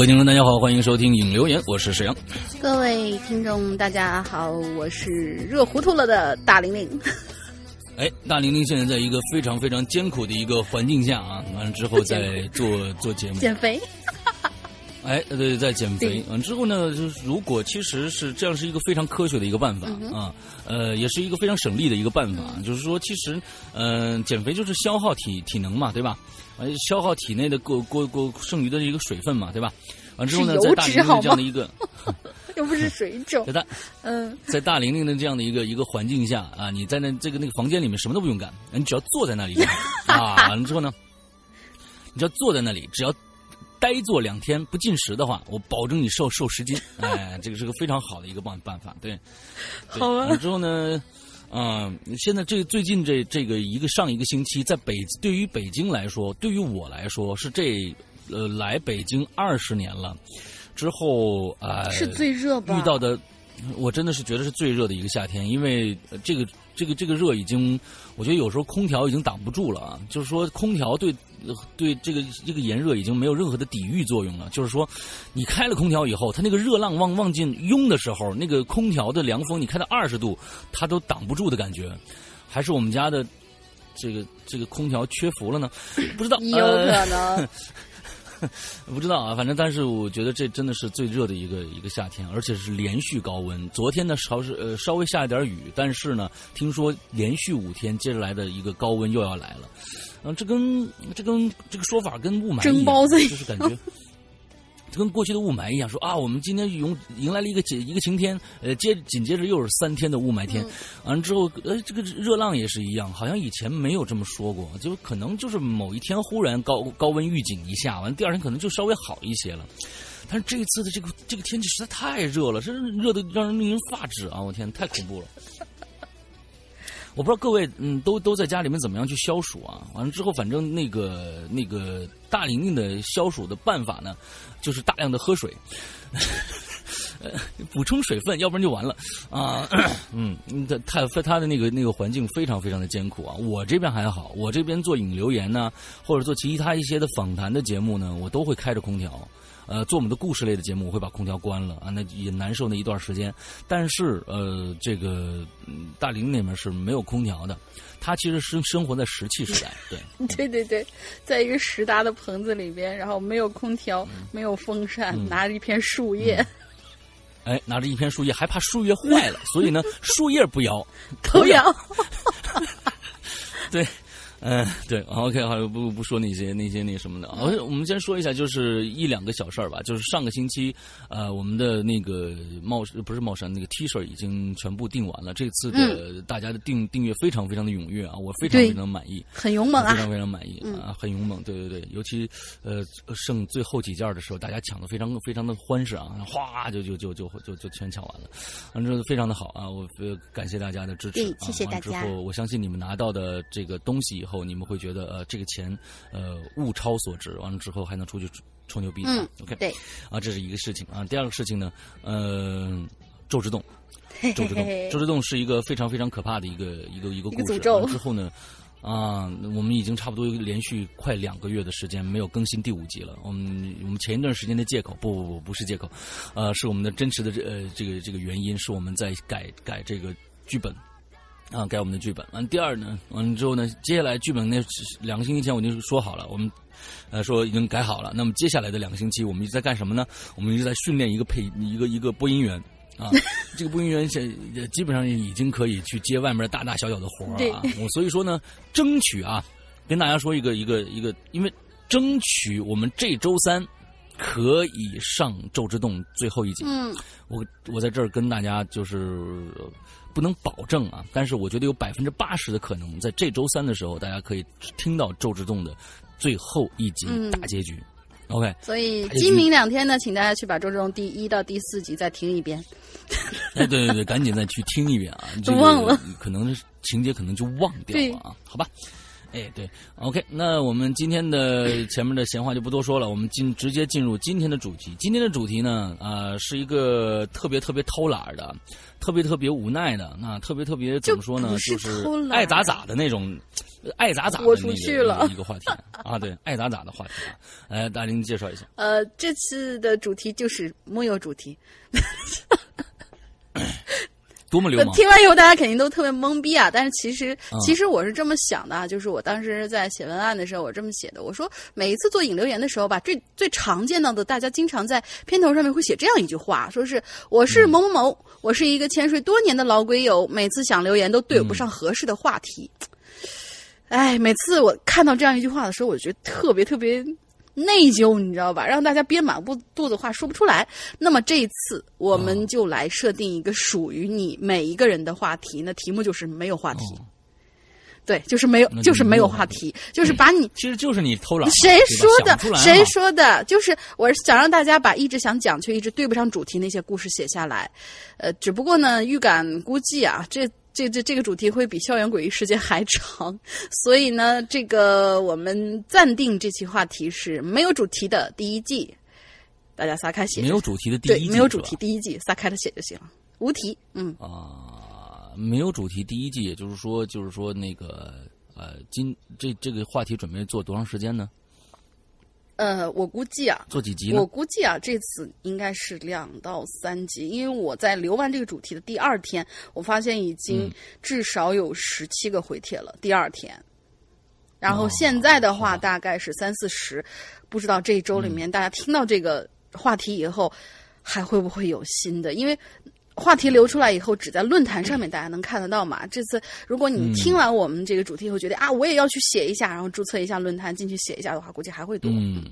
各位听众，大家好，欢迎收听影留言，我是沈阳。各位听众，大家好，我是热糊涂了的大玲玲。哎，大玲玲现在在一个非常非常艰苦的一个环境下啊，完了之后再做做节目，减肥。哎，对，在减肥。嗯，之后呢，就是如果其实是这样，是一个非常科学的一个办法啊，呃，也是一个非常省力的一个办法。就是说，其实，嗯，减肥就是消耗体体能嘛，对吧？呃，消耗体内的过过过剩余的一个水分嘛，对吧？完之后呢，在大玲玲 这样的一个，又不是水肿，在大嗯，在大玲玲的这样的一个一个环境下啊，你在那这个那个房间里面什么都不用干，你只要坐在那里 啊，完了之后呢，你只要坐在那里，只要。呆坐两天不进食的话，我保证你瘦瘦十斤。哎，这个是个非常好的一个办办法。对，好啊。之后呢，嗯，现在这最近这这个一个上一个星期，在北对于北京来说，对于我来说是这呃来北京二十年了之后啊，是最热吧？遇到的，我真的是觉得是最热的一个夏天，因为这个这个这个热已经，我觉得有时候空调已经挡不住了啊。就是说，空调对。对这个这个炎热已经没有任何的抵御作用了。就是说，你开了空调以后，它那个热浪往往进涌的时候，那个空调的凉风，你开到二十度，它都挡不住的感觉。还是我们家的这个这个空调缺氟了呢？不知道，有可能。不知道啊，反正但是我觉得这真的是最热的一个一个夏天，而且是连续高温。昨天呢稍是呃稍微下一点雨，但是呢，听说连续五天接着来的一个高温又要来了。嗯，这跟这跟这个说法跟雾霾蒸包子就是感觉，跟过去的雾霾一样，说啊，我们今天迎迎来了一个晴一个晴天，呃，接紧接着又是三天的雾霾天，完了之后，呃，这个热浪也是一样，好像以前没有这么说过，就可能就是某一天忽然高高温预警一下，完第二天可能就稍微好一些了，但是这一次的这个这个天气实在太热了，真热的让人令人发指啊！我天，太恐怖了。我不知道各位嗯都都在家里面怎么样去消暑啊？完了之后，反正那个那个大玲玲的消暑的办法呢，就是大量的喝水，补充水分，要不然就完了啊。嗯，他他的那个那个环境非常非常的艰苦啊。我这边还好，我这边做引流言呢，或者做其他一些的访谈的节目呢，我都会开着空调。呃，做我们的故事类的节目，我会把空调关了啊，那也难受那一段时间。但是呃，这个大林那边是没有空调的，他其实生生活在石器时代，对，对对对，在一个石搭的棚子里边，然后没有空调，没有风扇，拿着一片树叶，哎，拿着一片树叶，还怕树叶坏了，所以呢，树叶不摇，头摇，对。嗯，对，OK，好，不不说那些那些那什么的啊。我们先说一下，就是一两个小事儿吧。就是上个星期，呃，我们的那个帽不是帽衫，那个 T 恤已经全部订完了。这次的大家的订订阅非常非常的踊跃啊，我非常非常满意，很勇猛啊，非常非常满意啊，很勇猛。对对对，尤其呃剩最后几件的时候，大家抢的非常非常的欢实啊，哗就就就就就就全抢完了，反正非常的好啊。我感谢大家的支持，谢谢大家。之后我相信你们拿到的这个东西以后，你们会觉得呃这个钱呃物超所值，完了之后还能出去吹牛逼。嗯，OK，对，啊这是一个事情啊。第二个事情呢，呃，周之洞，周之洞，周之洞是一个非常非常可怕的一个一个一个故事。之后呢，啊，我们已经差不多连续快两个月的时间没有更新第五集了。我们我们前一段时间的借口，不不不不是借口，呃，是我们的真实的这呃这个这个原因，是我们在改改这个剧本。啊，改我们的剧本。完第二呢，完了之后呢，接下来剧本那两个星期前我就说好了，我们呃说已经改好了。那么接下来的两个星期，我们一直在干什么呢？我们一直在训练一个配一个一个播音员啊。这个播音员现基本上已经可以去接外面大大小小的活儿啊。我所以说呢，争取啊，跟大家说一个一个一个，因为争取我们这周三可以上《周之洞》最后一集。嗯，我我在这儿跟大家就是。不能保证啊，但是我觉得有百分之八十的可能，在这周三的时候，大家可以听到《周之洞》的最后一集大结局。OK，所以今明两天呢，请大家去把《周之洞》第一到第四集再听一遍。哎，对对对，赶紧再去听一遍啊！都忘了，可能情节可能就忘掉了啊？好吧。哎，对，OK，那我们今天的前面的闲话就不多说了，我们进直接进入今天的主题。今天的主题呢，啊，是一个特别特别偷懒的，特别特别无奈的，那特别特别怎么说呢？就是爱咋咋的那种，爱咋咋的那个一个话题 啊，对，爱咋咋的话题。来，大林介绍一下。呃，这次的主题就是木有主题。多么流氓！听完以后，大家肯定都特别懵逼啊！但是其实，其实我是这么想的啊，就是我当时在写文案的时候，我这么写的：我说，每一次做引流言的时候吧，最最常见到的，大家经常在片头上面会写这样一句话，说是我是某某某，我是一个潜水多年的老鬼友，每次想留言都对不上合适的话题。哎，每次我看到这样一句话的时候，我觉得特别特别。内疚，你知道吧？让大家憋满肚肚子话说不出来。那么这一次，我们就来设定一个属于你每一个人的话题。那题目就是没有话题。对，就是没有，就是没有话题，就是把你，其实就是你偷懒。谁说的？谁说的？就是我想让大家把一直想讲却一直对不上主题那些故事写下来。呃，只不过呢，预感估计啊，这。这这这个主题会比校园诡异事件还长，所以呢，这个我们暂定这期话题是没有主题的第一季，大家撒开写。没有主题的第一季，没有主题第一季撒开了写就行了，无题。嗯啊，没有主题第一季，也就是说，就是说那个呃，今这这个话题准备做多长时间呢？呃，我估计啊，做几集？我估计啊，这次应该是两到三集，因为我在留完这个主题的第二天，我发现已经至少有十七个回帖了。第二天，然后现在的话大概是三四十，不知道这一周里面大家听到这个话题以后，还会不会有新的？因为。话题流出来以后，只在论坛上面大家能看得到嘛？这次如果你听完我们这个主题以后，觉得啊，我也要去写一下，然后注册一下论坛进去写一下的话，估计还会多。嗯，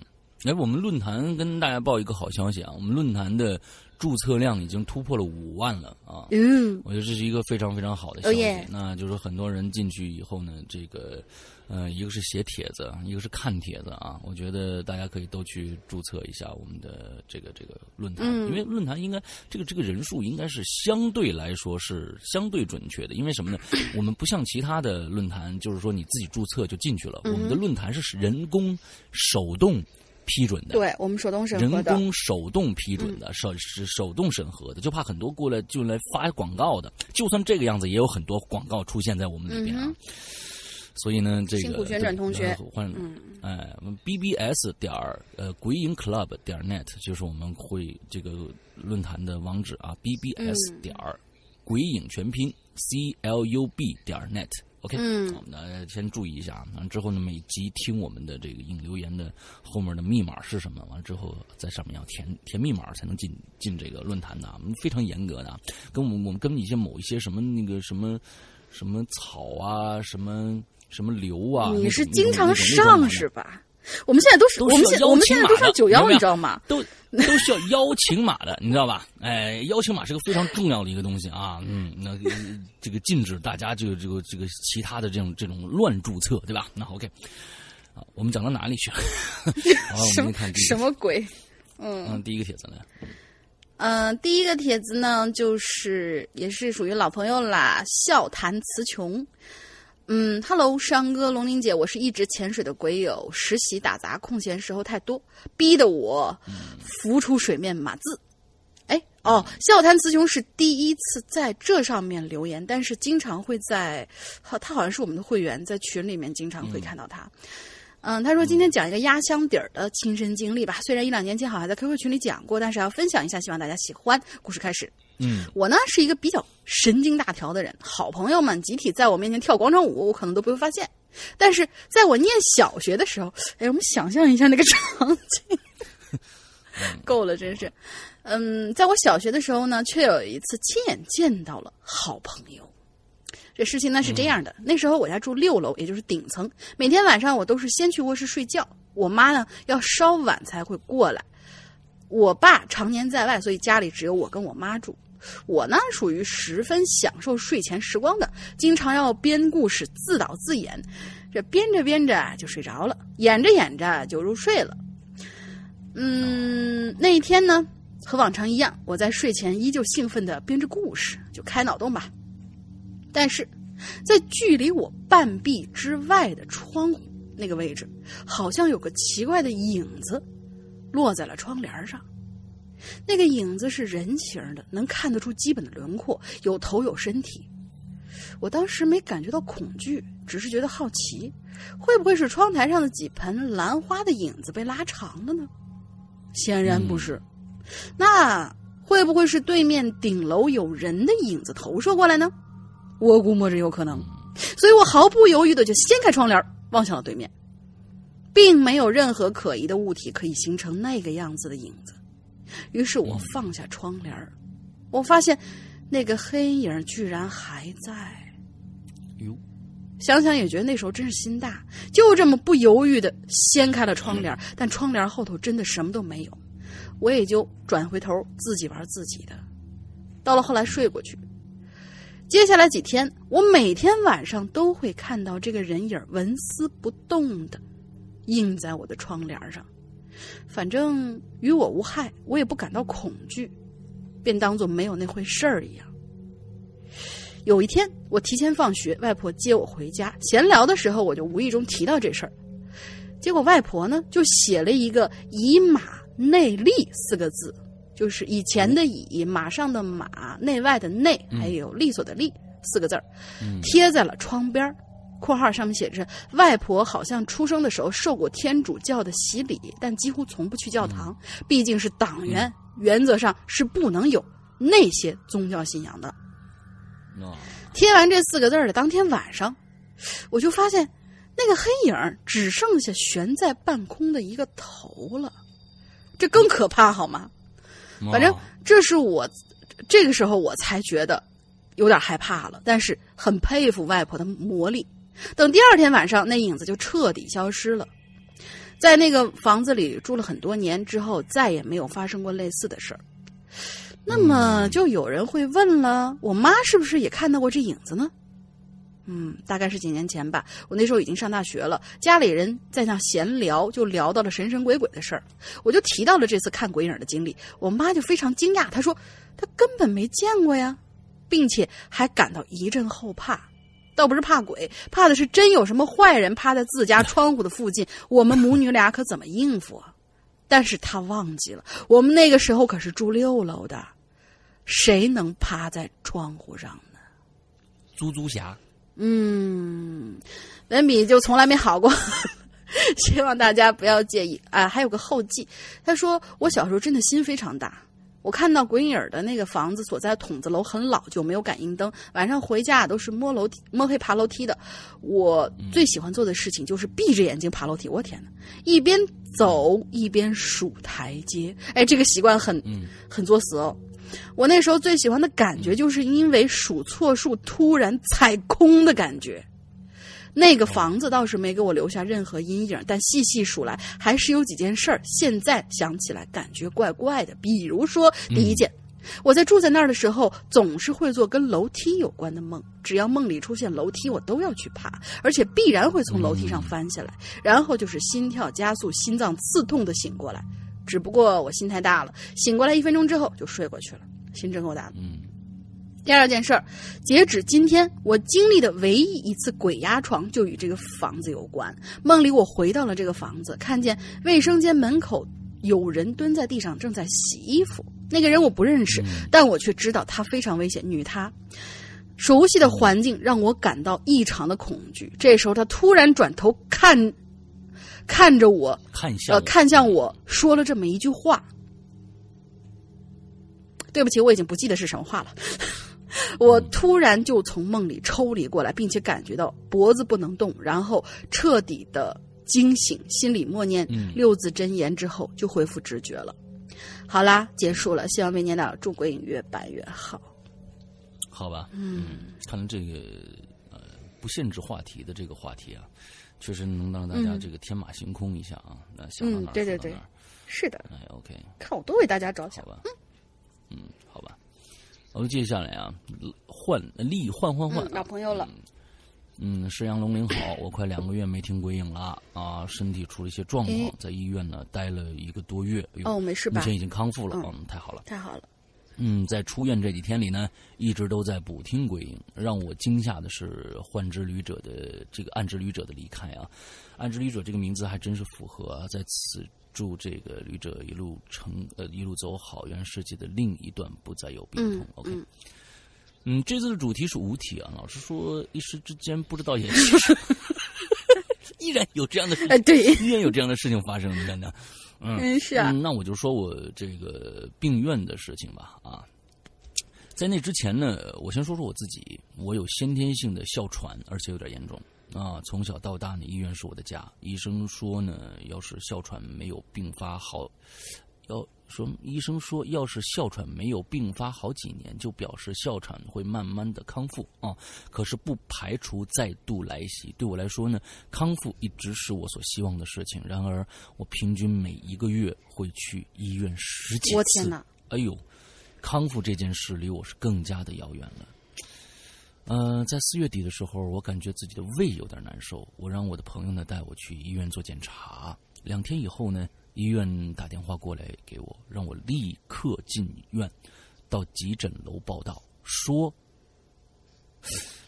哎，我们论坛跟大家报一个好消息啊，我们论坛的注册量已经突破了五万了啊！嗯，我觉得这是一个非常非常好的消息。那就是很多人进去以后呢，这个。呃，一个是写帖子，一个是看帖子啊。我觉得大家可以都去注册一下我们的这个这个论坛，因为论坛应该这个这个人数应该是相对来说是相对准确的。因为什么呢？我们不像其他的论坛，就是说你自己注册就进去了。我们的论坛是人工手动批准的，对我们手动审核的，人工手动批准的，手是手动审核的，就怕很多过来就来发广告的。就算这个样子，也有很多广告出现在我们里边啊。所以呢，这个辛苦旋转同学，换哎，b b s 点儿呃鬼影 club 点 net 就是我们会这个论坛的网址啊，b b s 点儿鬼影全拼 c l u b 点 net OK，嗯，我们呢先注意一下，完之后呢每集听我们的这个引留言的后面的密码是什么？完之后在上面要填填密码才能进进这个论坛的，我们非常严格的，跟我们我们跟一些某一些什么那个什么。什么草啊，什么什么流啊。你是经常上是吧？我们现在都是，我们现需要邀请我们现在都上九幺，你知道吗？都都需要邀请码的，你知道吧？哎，邀请码是个非常重要的一个东西啊。嗯，那这个禁止大家就这个这个其他的这种这种乱注册，对吧？那 OK，我们讲到哪里去了？我什么们看第什，么鬼？嗯，第一个帖子呢，嗯、第一个帖子呢，就是也是属于老朋友啦，笑谈词穷。嗯，Hello，山哥、龙玲姐，我是一直潜水的鬼友，实习打杂，空闲时候太多，逼得我浮出水面码字。哎，哦，笑谈雌雄是第一次在这上面留言，但是经常会在，好，他好像是我们的会员，在群里面经常会看到他。嗯，他说今天讲一个压箱底儿的亲身经历吧，虽然一两年前好像在 QQ 群里讲过，但是要分享一下，希望大家喜欢。故事开始，嗯我呢是一个比较神经大条的人，好朋友们集体在我面前跳广场舞，我可能都不会发现。但是在我念小学的时候，哎，我们想象一下那个场景，够了，真是。嗯，在我小学的时候呢，却有一次亲眼见到了好朋友。这事情呢是这样的，那时候我家住六楼，也就是顶层。每天晚上我都是先去卧室睡觉，我妈呢要稍晚才会过来。我爸常年在外，所以家里只有我跟我妈住。我呢属于十分享受睡前时光的，经常要编故事自导自演，这编着编着就睡着了，演着演着就入睡了。嗯，那一天呢，和往常一样，我在睡前依旧兴奋的编着故事，就开脑洞吧。但是，在距离我半壁之外的窗户那个位置，好像有个奇怪的影子落在了窗帘上。那个影子是人形的，能看得出基本的轮廓，有头有身体。我当时没感觉到恐惧，只是觉得好奇，会不会是窗台上的几盆兰花的影子被拉长了呢？显然不是。那会不会是对面顶楼有人的影子投射过来呢？我估摸着有可能，所以我毫不犹豫的就掀开窗帘，望向了对面，并没有任何可疑的物体可以形成那个样子的影子。于是我放下窗帘儿，我发现那个黑影居然还在。哟，想想也觉得那时候真是心大，就这么不犹豫的掀开了窗帘儿，但窗帘后头真的什么都没有，我也就转回头自己玩自己的。到了后来睡过去，接下来几天，我每天晚上都会看到这个人影纹丝不动的印在我的窗帘上。反正与我无害，我也不感到恐惧，便当做没有那回事儿一样。有一天，我提前放学，外婆接我回家，闲聊的时候，我就无意中提到这事儿。结果外婆呢，就写了一个“以马内利”四个字，就是以前的以，马上的马，内外的内，还有利索的利四个字儿，贴在了窗边儿。括号上面写着：“外婆好像出生的时候受过天主教的洗礼，但几乎从不去教堂，毕竟是党员，原则上是不能有那些宗教信仰的。”啊，贴完这四个字儿的当天晚上，我就发现那个黑影只剩下悬在半空的一个头了，这更可怕好吗？反正哦这是我这个时候我才觉得有点害怕了，但是很佩服外婆的魔力。等第二天晚上，那影子就彻底消失了。在那个房子里住了很多年之后，再也没有发生过类似的事儿。那么就有人会问了，我妈是不是也看到过这影子呢？嗯，大概是几年前吧。我那时候已经上大学了，家里人在那闲聊，就聊到了神神鬼鬼的事儿。我就提到了这次看鬼影的经历，我妈就非常惊讶，她说她根本没见过呀，并且还感到一阵后怕。倒不是怕鬼，怕的是真有什么坏人趴在自家窗户的附近，我们母女俩可怎么应付啊？但是他忘记了，我们那个时候可是住六楼的，谁能趴在窗户上呢？猪猪侠，嗯，文笔就从来没好过，希望大家不要介意啊。还有个后记，他说我小时候真的心非常大，我我看到鬼影儿的那个房子所在筒子楼很老旧，没有感应灯，晚上回家都是摸楼梯、摸黑爬楼梯的。我最喜欢做的事情就是闭着眼睛爬楼梯。我天哪！一边走一边数台阶，哎，这个习惯很很作死哦。我那时候最喜欢的感觉，就是因为数错数突然踩空的感觉。那个房子倒是没给我留下任何阴影，但细细数来，还是有几件事儿。现在想起来，感觉怪怪的。比如说，第一件，我在住在那儿的时候，总是会做跟楼梯有关的梦。只要梦里出现楼梯，我都要去爬，而且必然会从楼梯上翻下来。然后就是心跳加速、心脏刺痛的醒过来。只不过我心太大了，醒过来一分钟之后就睡过去了。心真够大的。嗯。第二件事儿，截止今天，我经历的唯一一次鬼压床就与这个房子有关。梦里我回到了这个房子，看见卫生间门口有人蹲在地上正在洗衣服。那个人我不认识，但我却知道他非常危险。女他，熟悉的环境让我感到异常的恐惧。这时候他突然转头看，看着我，看向呃，看向我说了这么一句话。对不起，我已经不记得是什么话了。我突然就从梦里抽离过来，并且感觉到脖子不能动，然后彻底的惊醒，心里默念六字真言之后就恢复知觉了。好啦，结束了，希望明年的祝鬼影越办越好。好吧，嗯，看来这个呃不限制话题的这个话题啊，确实能让大家这个天马行空一下啊。那想到哪儿对对对，是的。哎，OK，看我多为大家着想吧。嗯，好吧。我们接下来啊，换丽换换换，老朋友了。嗯，石阳龙鳞好，我快两个月没听鬼影了啊，身体出了一些状况，在医院呢待了一个多月。哦，没事吧？目前已经康复了，嗯，太好了，太好了。嗯，在出院这几天里呢，一直都在补听鬼影。让我惊吓的是，幻之旅者的这个暗之旅者的离开啊，暗之旅者这个名字还真是符合啊，在此。祝这个旅者一路成呃一路走好，愿世界的另一段不再有病痛。OK，嗯，这次的主题是无题啊。老实说，一时之间不知道也是，依然有这样的事情，对，依然有这样的事情发生。你看看，嗯，是啊。那我就说我这个病院的事情吧。啊，在那之前呢，我先说说我自己，我有先天性的哮喘，而且有点严重。啊，从小到大呢，医院是我的家。医生说呢，要是哮喘没有并发好，要说医生说，要是哮喘没有并发好几年，就表示哮喘会慢慢的康复啊。可是不排除再度来袭。对我来说呢，康复一直是我所希望的事情。然而，我平均每一个月会去医院十几次。我天哪！哎呦，康复这件事离我是更加的遥远了。嗯，在四月底的时候，我感觉自己的胃有点难受，我让我的朋友呢带我去医院做检查。两天以后呢，医院打电话过来给我，让我立刻进院，到急诊楼报道，说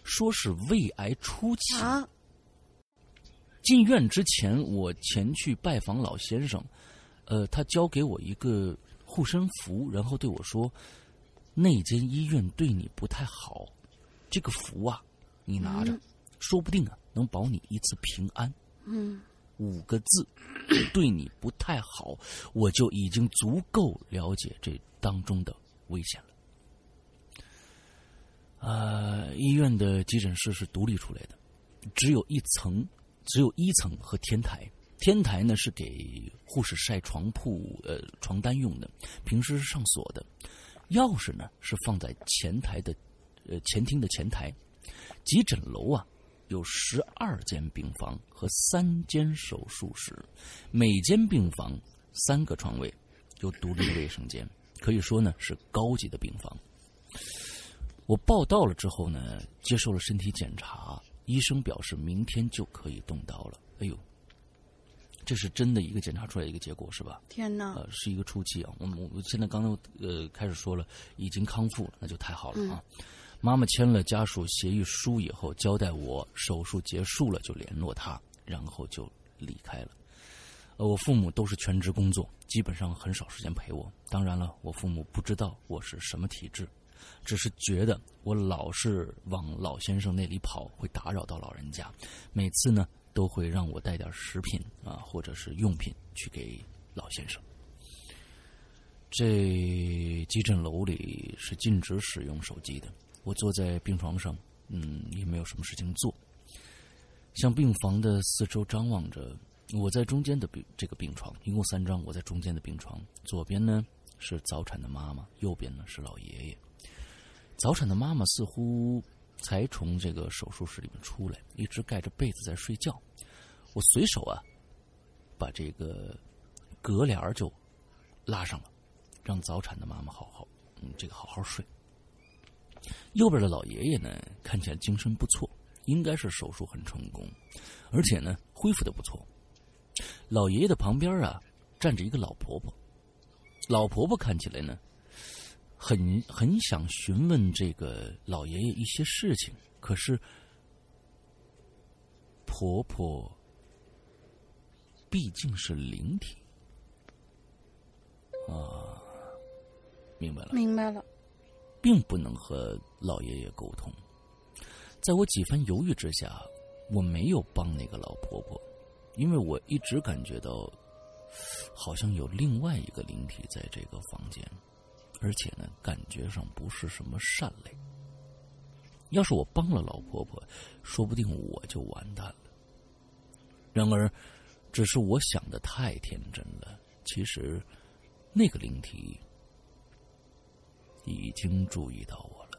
说是胃癌初期。进院之前，我前去拜访老先生，呃，他交给我一个护身符，然后对我说：“那间医院对你不太好。”这个符啊，你拿着，说不定啊能保你一次平安。嗯，五个字，对你不太好，我就已经足够了解这当中的危险了。呃，医院的急诊室是独立出来的，只有一层，只有一层和天台。天台呢是给护士晒床铺、呃床单用的，平时是上锁的。钥匙呢是放在前台的。呃，前厅的前台，急诊楼啊，有十二间病房和三间手术室，每间病房三个床位，有独立的卫生间，可以说呢是高级的病房。我报到了之后呢，接受了身体检查，医生表示明天就可以动刀了。哎呦，这是真的一个检查出来一个结果是吧？天哪！呃，是一个初期啊。我们我们现在刚刚呃开始说了，已经康复了，那就太好了啊。妈妈签了家属协议书以后，交代我手术结束了就联络他，然后就离开了。呃，我父母都是全职工作，基本上很少时间陪我。当然了，我父母不知道我是什么体质，只是觉得我老是往老先生那里跑，会打扰到老人家。每次呢，都会让我带点食品啊，或者是用品去给老先生。这急诊楼里是禁止使用手机的。我坐在病床上，嗯，也没有什么事情做，向病房的四周张望着。我在中间的病这个病床，一共三张，我在中间的病床，左边呢是早产的妈妈，右边呢是老爷爷。早产的妈妈似乎才从这个手术室里面出来，一直盖着被子在睡觉。我随手啊把这个隔帘就拉上了，让早产的妈妈好好嗯这个好好睡。右边的老爷爷呢看起来精神不错，应该是手术很成功，而且呢恢复的不错。老爷爷的旁边啊，站着一个老婆婆。老婆婆看起来呢，很很想询问这个老爷爷一些事情，可是婆婆毕竟是灵体啊，明白了，明白了，并不能和老爷爷沟通。在我几番犹豫之下，我没有帮那个老婆婆。因为我一直感觉到，好像有另外一个灵体在这个房间，而且呢，感觉上不是什么善类。要是我帮了老婆婆，说不定我就完蛋了。然而，只是我想的太天真了。其实，那个灵体已经注意到我了。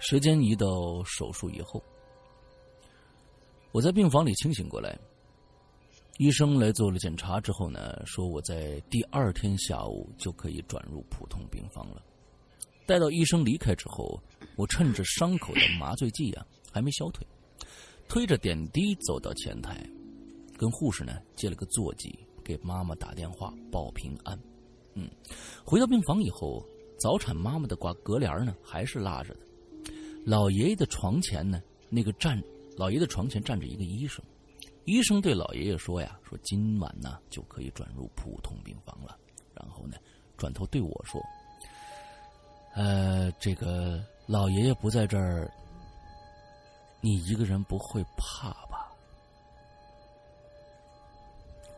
时间移到手术以后，我在病房里清醒过来。医生来做了检查之后呢，说我在第二天下午就可以转入普通病房了。待到医生离开之后，我趁着伤口的麻醉剂啊还没消退，推着点滴走到前台，跟护士呢借了个座机，给妈妈打电话报平安。嗯，回到病房以后，早产妈妈的挂隔帘呢还是拉着的。老爷爷的床前呢，那个站，老爷的床前站着一个医生。医生对老爷爷说：“呀，说今晚呢就可以转入普通病房了。”然后呢，转头对我说：“呃，这个老爷爷不在这儿，你一个人不会怕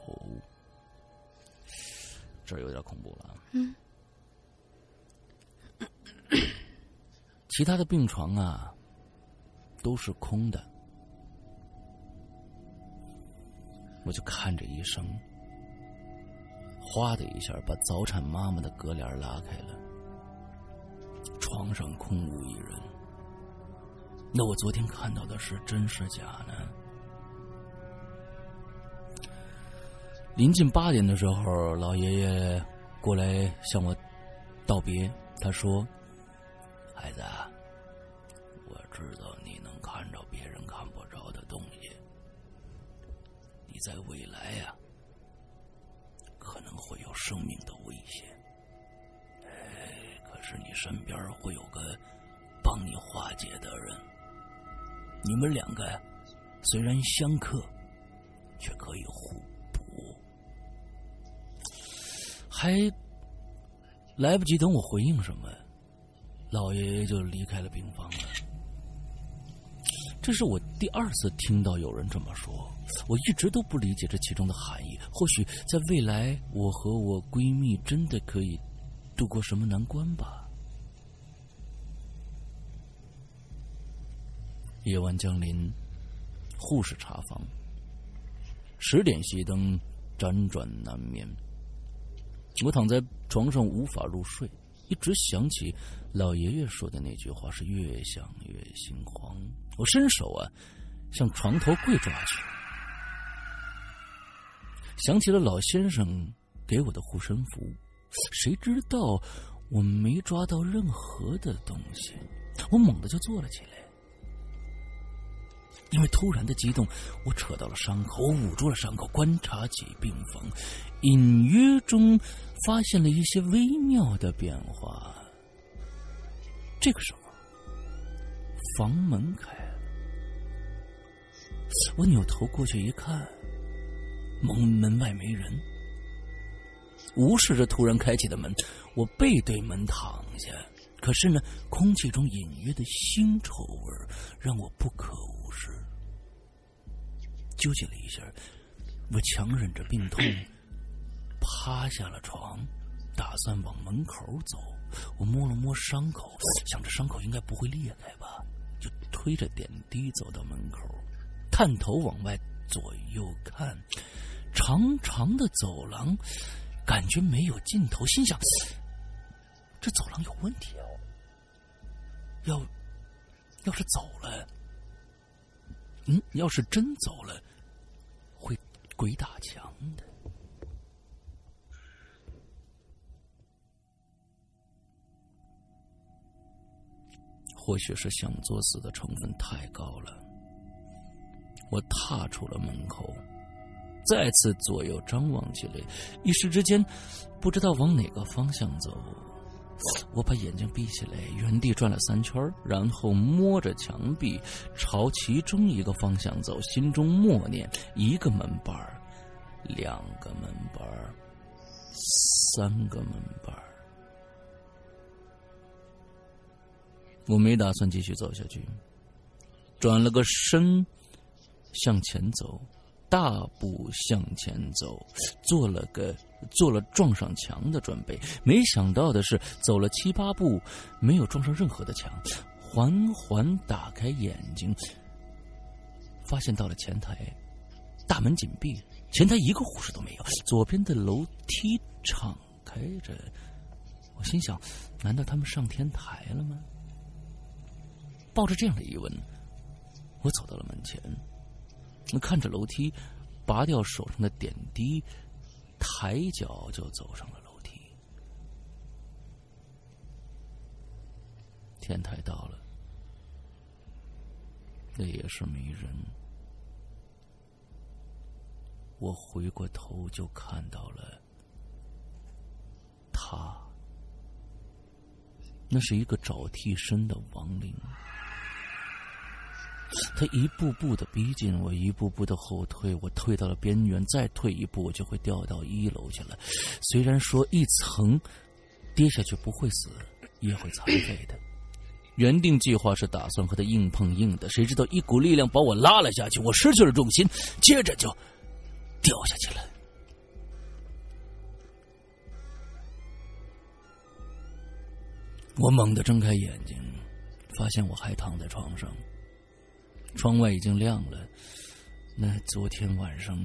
吧？”哦，这有点恐怖了。嗯。其他的病床啊，都是空的。我就看着医生，哗的一下把早产妈妈的隔帘拉开了，床上空无一人。那我昨天看到的是真是假呢？临近八点的时候，老爷爷过来向我道别，他说。孩子，我知道你能看着别人看不着的东西。你在未来呀，可能会有生命的危险。可是你身边会有个帮你化解的人。你们两个虽然相克，却可以互还来不及等我回应什么。老爷爷就离开了病房了。这是我第二次听到有人这么说，我一直都不理解这其中的含义。或许在未来，我和我闺蜜真的可以度过什么难关吧。夜晚降临，护士查房，十点熄灯，辗转难眠。我躺在床上无法入睡。一直想起老爷爷说的那句话，是越想越心慌。我伸手啊，向床头柜抓去，想起了老先生给我的护身符，谁知道我没抓到任何的东西。我猛地就坐了起来，因为突然的激动，我扯到了伤口，我捂住了伤口，观察起病房，隐约中。发现了一些微妙的变化。这个时候，房门开了，我扭头过去一看，门门外没人。无视着突然开启的门，我背对门躺下。可是呢，空气中隐约的腥臭味让我不可。纠结了一下，我强忍着病痛，趴下了床，打算往门口走。我摸了摸伤口，想着伤口应该不会裂开吧，就推着点滴走到门口，探头往外左右看，长长的走廊，感觉没有尽头，心想这走廊有问题啊！要要是走了，嗯，要是真走了，会鬼打墙的。或许是想作死的成分太高了，我踏出了门口，再次左右张望起来，一时之间不知道往哪个方向走。我把眼睛闭起来，原地转了三圈，然后摸着墙壁朝其中一个方向走，心中默念：一个门板两个门板三个门板我没打算继续走下去，转了个身，向前走，大步向前走，做了个做了撞上墙的准备。没想到的是，走了七八步，没有撞上任何的墙，缓缓打开眼睛，发现到了前台，大门紧闭，前台一个护士都没有，左边的楼梯敞开着。我心想，难道他们上天台了吗？抱着这样的疑问，我走到了门前，那看着楼梯，拔掉手上的点滴，抬脚就走上了楼梯。天台到了，那也是没人。我回过头就看到了他，那是一个找替身的亡灵。他一步步的逼近我，一步步的后退，我退到了边缘，再退一步，我就会掉到一楼去了。虽然说一层跌下去不会死，也会残废的。原定计划是打算和他硬碰硬的，谁知道一股力量把我拉了下去，我失去了重心，接着就掉下去了。我猛地睁开眼睛，发现我还躺在床上。窗外已经亮了，那昨天晚上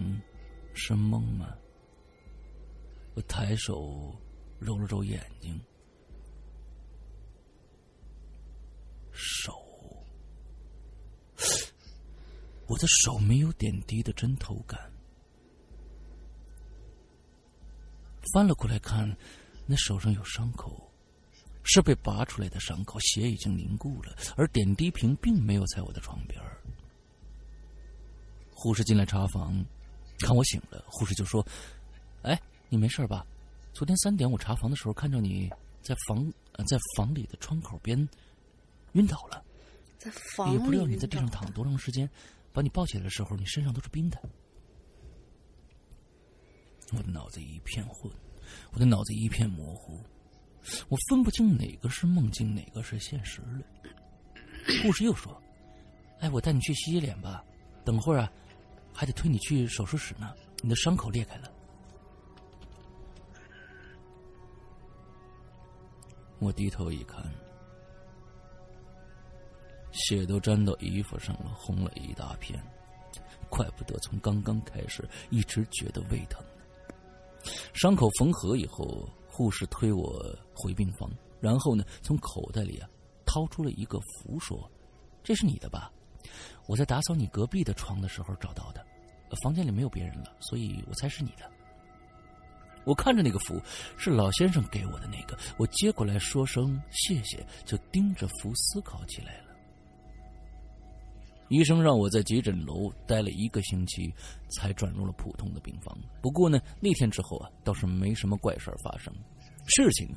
是梦吗？我抬手揉了揉眼睛，手，我的手没有点滴的针头感。翻了过来看，那手上有伤口，是被拔出来的伤口，血已经凝固了，而点滴瓶并没有在我的床边。护士进来查房，看我醒了，护士就说：“哎，你没事吧？昨天三点我查房的时候，看到你在房在房里的窗口边晕倒了，在房也不知道你在地上躺了多长时间。把你抱起来的时候，你身上都是冰的。”我的脑子一片混，我的脑子一片模糊，我分不清哪个是梦境，哪个是现实了。护士又说：“哎，我带你去洗洗脸吧，等会儿啊。”还得推你去手术室呢，你的伤口裂开了。我低头一看，血都沾到衣服上了，红了一大片。怪不得从刚刚开始一直觉得胃疼。伤口缝合以后，护士推我回病房，然后呢，从口袋里啊掏出了一个符，说：“这是你的吧？”我在打扫你隔壁的床的时候找到的，房间里没有别人了，所以我猜是你的。我看着那个符，是老先生给我的那个，我接过来说声谢谢，就盯着符思考起来了。医生让我在急诊楼待了一个星期，才转入了普通的病房。不过呢，那天之后啊，倒是没什么怪事发生，事情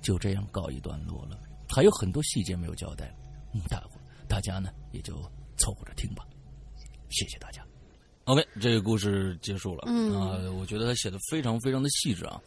就这样告一段落了。还有很多细节没有交代，嗯，大大家呢也就。凑合着听吧，谢谢大家。OK，这个故事结束了。嗯啊，我觉得他写的非常非常的细致啊。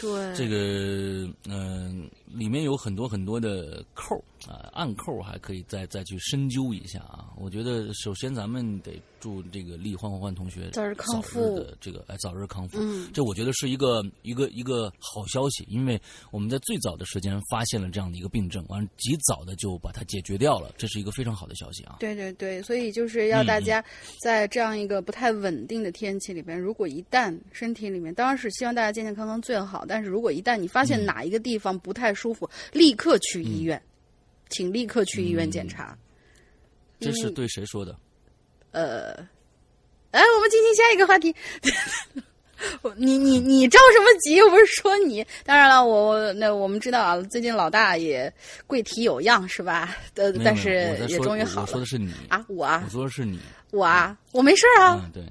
对，这个嗯，里面有很多很多的扣啊，暗扣，还可以再再去深究一下啊。我觉得首先咱们得祝这个厉欢欢欢同学早日康复的这个哎早日康复。嗯，这我觉得是一个一个一个好消息，因为我们在最早的时间发现了这样的一个病症，完及早的就把它解决掉了，这是一个非常好的消息啊。对对对，所以就是要大嗯家在这样一个不太稳定的天气里边，如果一旦身体里面，当然是希望大家健健康康最好，但是如果一旦你发现嗯哪一个地方不太舒服，立刻去医院，请立刻去医院检查。嗯这是对谁说的？呃，哎，我们进行下一个话题。我 你你你着什么急？又不是说你。当然了，我我那我们知道啊，最近老大也贵体有恙，是吧？呃没，有但是也终于好了我说的是你啊！我啊我，说的是你我啊，我没事儿啊。嗯，对，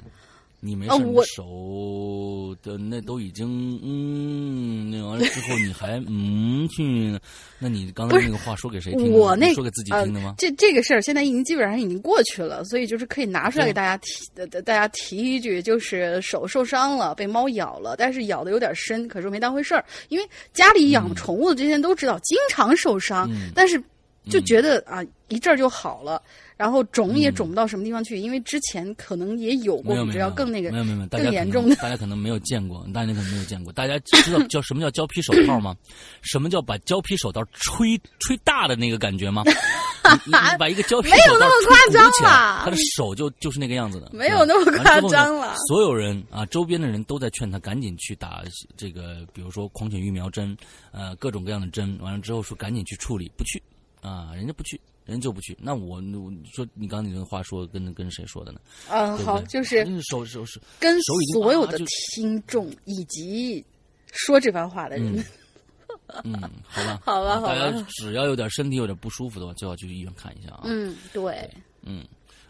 你没事，手的那都已经嗯，那完了之后你还嗯去，那你刚才那个话说给谁听？我那说给自己听的吗？这这个事儿现在已经基本上已经过去了，所以就是可以拿出来给大家提，呃大家提一句，就是手受伤了，被猫咬了，但是咬的有点深，可是我没当回事儿，因为家里养宠物的这些人都知道，经常受伤，嗯但是就觉得啊一阵儿就好了。然后肿也嗯肿不到什么地方去，因为之前可能也有过比这没有没有要更那个没有没有没有，大家可能更严重的大家可能没有见过，大家可能没有见过。大家知道 叫什么叫胶皮手套吗？什么叫把胶皮手套吹吹大的那个感觉吗？你你你把一个胶皮没有手套那么夸张吹鼓起来他的手就就是那个样子的，没有那么夸张了所有人啊，周边的人都在劝他赶紧去打这个，比如说狂犬疫苗针，呃，各种各样的针。完了之后说赶紧去处理，不去啊，人家不去。人就不去，那我我你说你刚才你的话说跟跟谁说的呢？嗯，好，就是嗯手手手跟所有的听众以及说这番话的人，嗯，好吧，好吧好吧大家只要有点身体有点不舒服的话，就要去医院看一下啊。嗯，对。嗯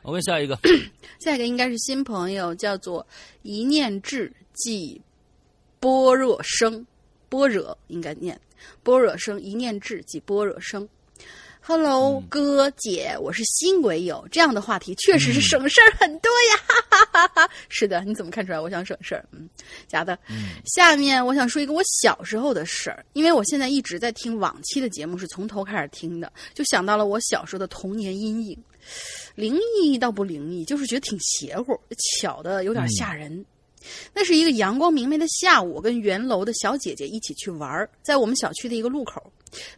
，OK，下一个，下一个应该是新朋友，叫做一念智即般若生，般若应该念般若生，一念智即般若生。Hello，、哥姐，我是新鬼友。这样的话题确实是省事儿很多呀，哈哈哈哈！是的，你怎么看出来我想省事儿？嗯，假的。下面我想说一个我小时候的事儿，因为我现在一直在听往期的节目，是从头开始听的，就想到了我小时候的童年阴影。灵异倒不灵异，就是觉得挺邪乎，巧的有点吓人。那是一个阳光明媚的下午，我跟园楼的小姐姐一起去玩儿，在我们小区的一个路口，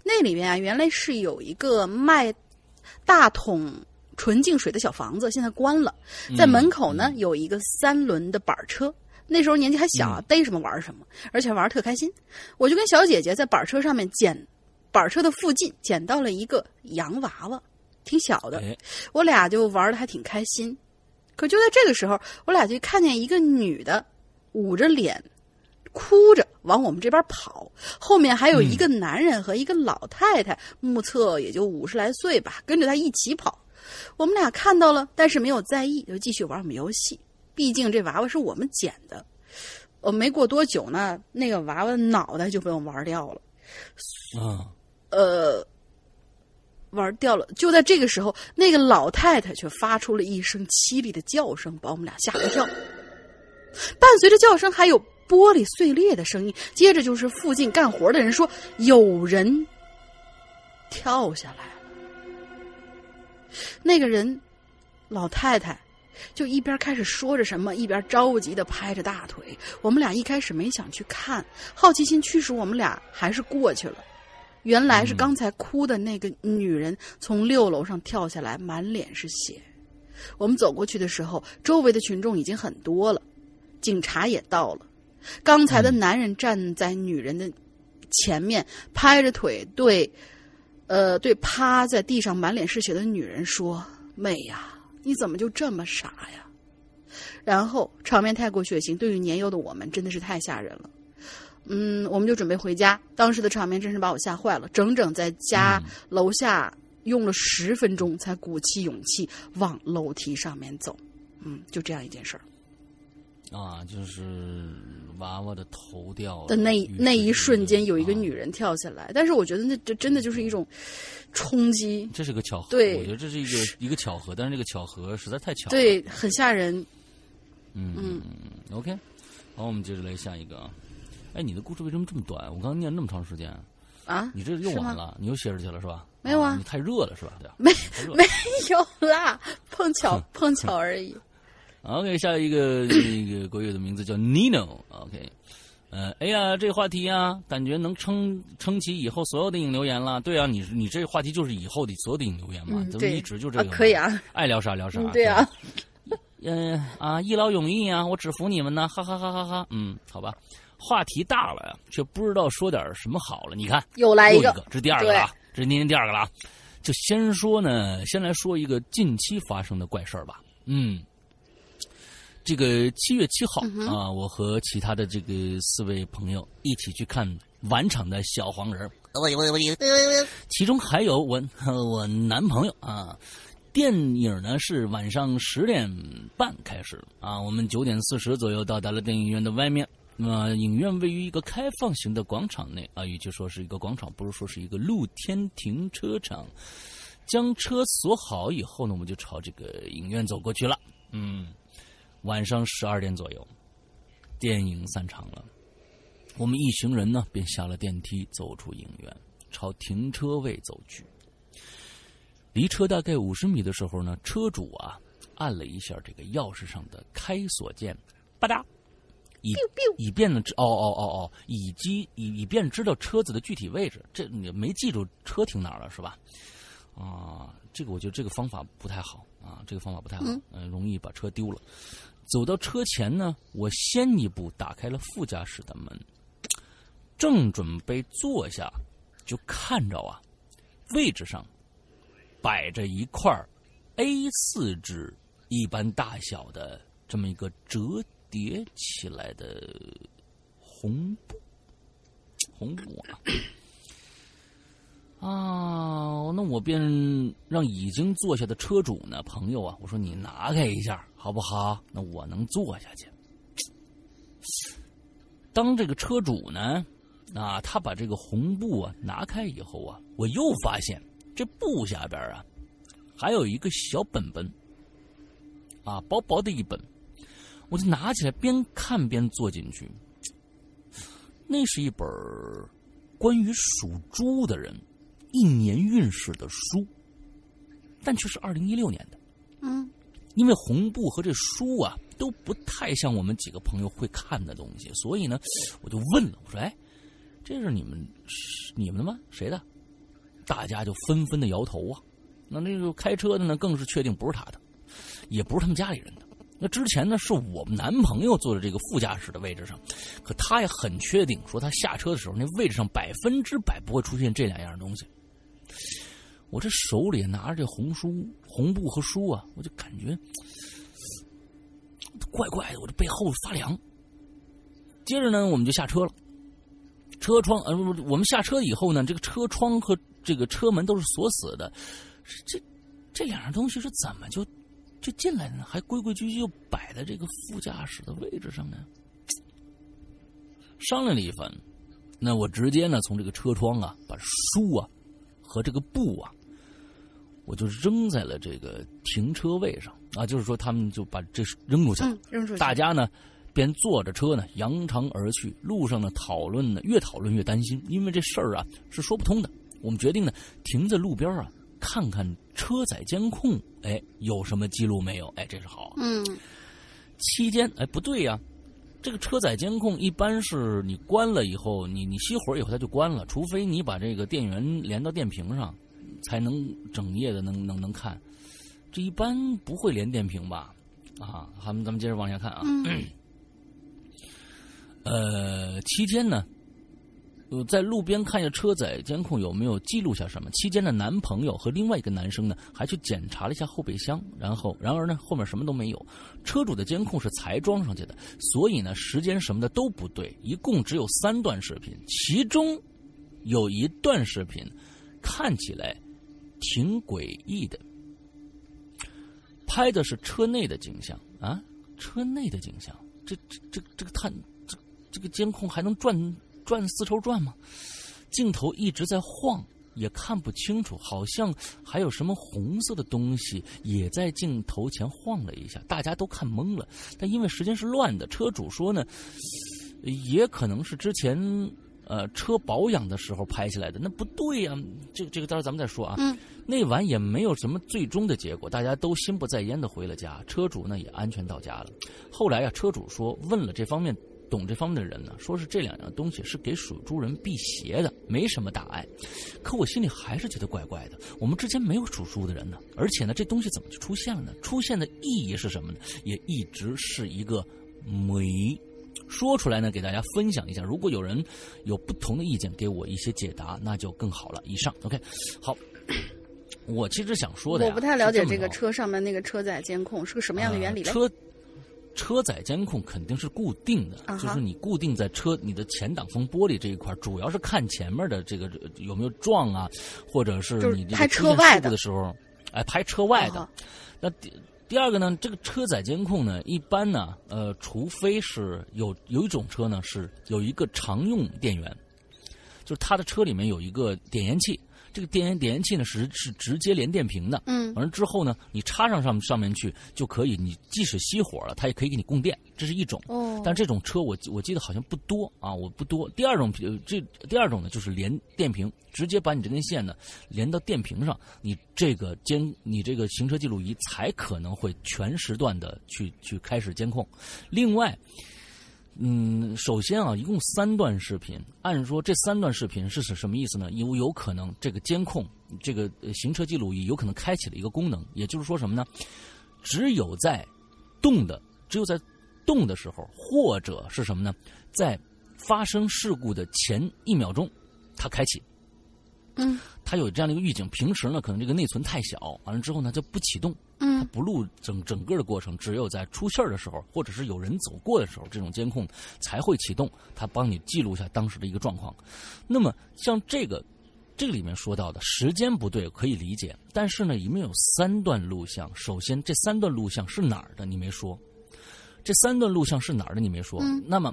那里面啊原来是有一个卖大桶纯净水的小房子，现在关了。在门口呢有一个三轮的板车。那时候年纪还小啊，逮什么玩什么，而且玩儿特开心。我就跟小姐姐在板车上面捡，板车的附近捡到了一个洋娃娃，挺小的。哎，我俩就玩的还挺开心。可就在这个时候，我俩就看见一个女的捂着脸，哭着往我们这边跑，后面还有一个男人和一个老太太，目测也就五十来岁吧，跟着他一起跑。我们俩看到了，但是没有在意，就继续玩我们游戏。毕竟这娃娃是我们捡的。呃，没过多久呢，那个娃娃的脑袋就被我们玩掉了。啊，呃，玩掉了。就在这个时候，那个老太太却发出了一声凄厉的叫声，把我们俩吓了一跳。伴随着叫声，还有玻璃碎裂的声音。接着就是附近干活的人说，有人跳下来了。那个人，老太太。就一边开始说着什么，一边着急的拍着大腿。我们俩一开始没想去看，好奇心驱使我们俩还是过去了。原来是刚才哭的那个女人从六楼上跳下来，满脸是血。我们走过去的时候，周围的群众已经很多了，警察也到了。刚才的男人站在女人的前面，拍着腿对，呃，对趴在地上满脸是血的女人说：“妹呀，你怎么就这么傻呀？”然后场面太过血腥，对于年幼的我们真的是太吓人了。嗯，我们就准备回家。当时的场面真是把我吓坏了，整整在家楼下用了十分钟才鼓起勇气往楼梯上面走。嗯，就这样一件事儿啊，就是娃娃的头掉了的那那一瞬间，有一个啊女人跳下来，但是我觉得那这真的就是一种冲击，这是个巧合，对我觉得这是一个一个巧合，但是这个巧合实在太巧了。对，很吓人。嗯，OK，好，我们接着来下一个啊。哎，你的故事为什么这么短？我刚刚念那么长时间，啊，你这又完了，你又歇着去了是吧？没有啊你太热了是吧？对吧？没没有啦，碰巧 碰巧而已。OK，下一个那个国友的名字叫 Nino。OK，呃，哎呀，这话题啊，感觉能撑撑起以后所有的引留言了。对啊，你你这话题就是以后的所有的引留言嘛，嗯对咱们一直就这个啊、可以啊，爱聊啥聊啥。嗯，对啊，嗯 啊，一劳永逸啊，我只服你们呢，哈哈哈哈哈。嗯，好吧，话题大了呀，却不知道说点什么好了。你看，又来一个，又一个，这是第二个了啊，这是今天第二个了啊。就先说呢，先来说一个近期发生的怪事儿吧。嗯，这个七月七号、嗯啊，我和其他的这个四位朋友一起去看晚场的小黄人儿，其中还有我 我男朋友啊。电影呢是晚上十点半开始啊，我们九点四十左右到达了电影院的外面。那么、影院位于一个开放型的广场内啊，与其说是一个广场，不如说是一个露天停车场。将车锁好以后呢，我们就朝这个影院走过去了。嗯，晚上十二点左右，电影散场了，我们一行人呢便下了电梯，走出影院，朝停车位走去。离车大概五十米的时候呢，车主啊按了一下这个钥匙上的开锁键，吧嗒，以以便呢知哦哦哦哦，以及以以便知道车子的具体位置。这你没记住车停哪儿了是吧？啊，这个我觉得这个方法不太好啊，这个方法不太好，嗯、容易把车丢了。走到车前呢，我先一步打开了副驾驶的门，正准备坐下，就看着啊，位置上摆着一块 A 四纸一般大小的这么一个折叠起来的红布，红布啊。啊，那我便让已经坐下的车主呢，朋友啊，我说你拿开一下好不好？那我能坐下去。当这个车主呢，啊，他把这个红布啊拿开以后啊，我又发现这布下边啊，还有一个小本本，啊，薄薄的一本，我就拿起来边看边坐进去。那是一本关于属猪的人一年运势的书，但却是二零一六年的。嗯，因为红布和这书啊都不太像我们几个朋友会看的东西，所以呢，我就问了，我说：“哎，这是你们是你们的吗？谁的？”大家就纷纷的摇头啊。那那个开车的呢，更是确定不是他的，也不是他们家里人的。那之前呢，是我们男朋友坐在这个副驾驶的位置上，可他也很确定，说他下车的时候，那位置上百分之百不会出现这两样东西。我这手里拿着这红书、红布和书啊，我就感觉 怪怪的，我这背后发凉。接着呢，我们就下车了。车窗呃，我们下车以后呢，这个车窗和这个车门都是锁死的。这这两样东西是怎么就就进来呢？还规规矩矩就摆在这个副驾驶的位置上呢？商量了一番，那我直接呢从这个车窗啊，把书啊和这个布啊，我就扔在了这个停车位上啊，就是说他们就把这扔出去了。嗯，扔出去。大家呢便坐着车呢扬长而去，路上呢讨论呢越讨论越担心，因为这事儿啊是说不通的。我们决定呢停在路边啊看看车载监控，哎有什么记录没有？哎这是好。嗯期间哎不对呀、这个车载监控一般是你关了以后，你你熄火以后它就关了，除非你把这个电源连到电瓶上，才能整夜的能能能看。这一般不会连电瓶吧？啊，咱们咱们接着往下看啊。嗯呃，期间呢，呃，在路边看一下车载监控有没有记录下什么。期间的男朋友和另外一个男生呢，还去检查了一下后备箱，然后，然而呢，后面什么都没有。车主的监控是才装上去的，所以呢，时间什么的都不对。一共只有三段视频，其中有一段视频看起来挺诡异的，拍的是车内的景象啊，车内的景象，这这这这个探这这个监控还能转转丝绸转吗？镜头一直在晃，也看不清楚，好像还有什么红色的东西也在镜头前晃了一下，大家都看懵了。但因为时间是乱的，车主说呢，也可能是之前呃车保养的时候拍下来的，那不对呀、这个这个待会儿咱们再说啊。嗯，那晚也没有什么最终的结果，大家都心不在焉的回了家，车主呢也安全到家了。后来呀、车主说问了这方面懂这方面的人呢，说是这两样东西是给属猪人辟邪的，没什么大碍。可我心里还是觉得怪怪的，我们之间没有属猪的人呢，而且呢，这东西怎么就出现了呢？出现的意义是什么呢？也一直是一个谜。说出来呢，给大家分享一下。如果有人有不同的意见，给我一些解答，那就更好了。以上，OK，好。我其实想说的呀我不太了解这个车上面那个车载监控是个什么样的原理嘞？呃车车载监控肯定是固定的，啊就是你固定在车你的前挡风玻璃这一块，主要是看前面的这个呃有没有撞啊，或者是你这个拍车外的。的时候，哎，拍车外的。啊那第第二个呢，这个车载监控呢，一般呢，呃，除非是有有一种车呢是有一个常用电源，就是它的车里面有一个点烟器，这个电源点烟器呢是是直接连电瓶的，嗯完了之后呢，你插上上上面去就可以，你即使熄火了，它也可以给你供电，这是一种。哦，但这种车我我记得好像不多啊，我不多。第二种呃这第二种呢就是连电瓶，直接把你这根线呢连到电瓶上，你这个监你这个行车记录仪才可能会全时段的去去开始监控。另外。嗯，首先啊，一共三段视频。按说这三段视频是是什么意思呢？有有可能这个监控，这个呃行车记录仪有可能开启了一个功能，也就是说什么呢？只有在动的，只有在动的时候，或者是什么呢？在发生事故的前一秒钟，它开启。嗯它有这样的一个预警。平时呢，可能这个内存太小，完了之后呢就不启动，它嗯不录整整个的过程，只有在出事儿的时候，或者是有人走过的时候，这种监控才会启动，它帮你记录下当时的一个状况。那么像这个。这个里面说到的时间不对可以理解，但是呢，里面有三段录像。首先，这三段录像是哪儿的？你没说。这三段录像是哪儿的？你没说。嗯那么，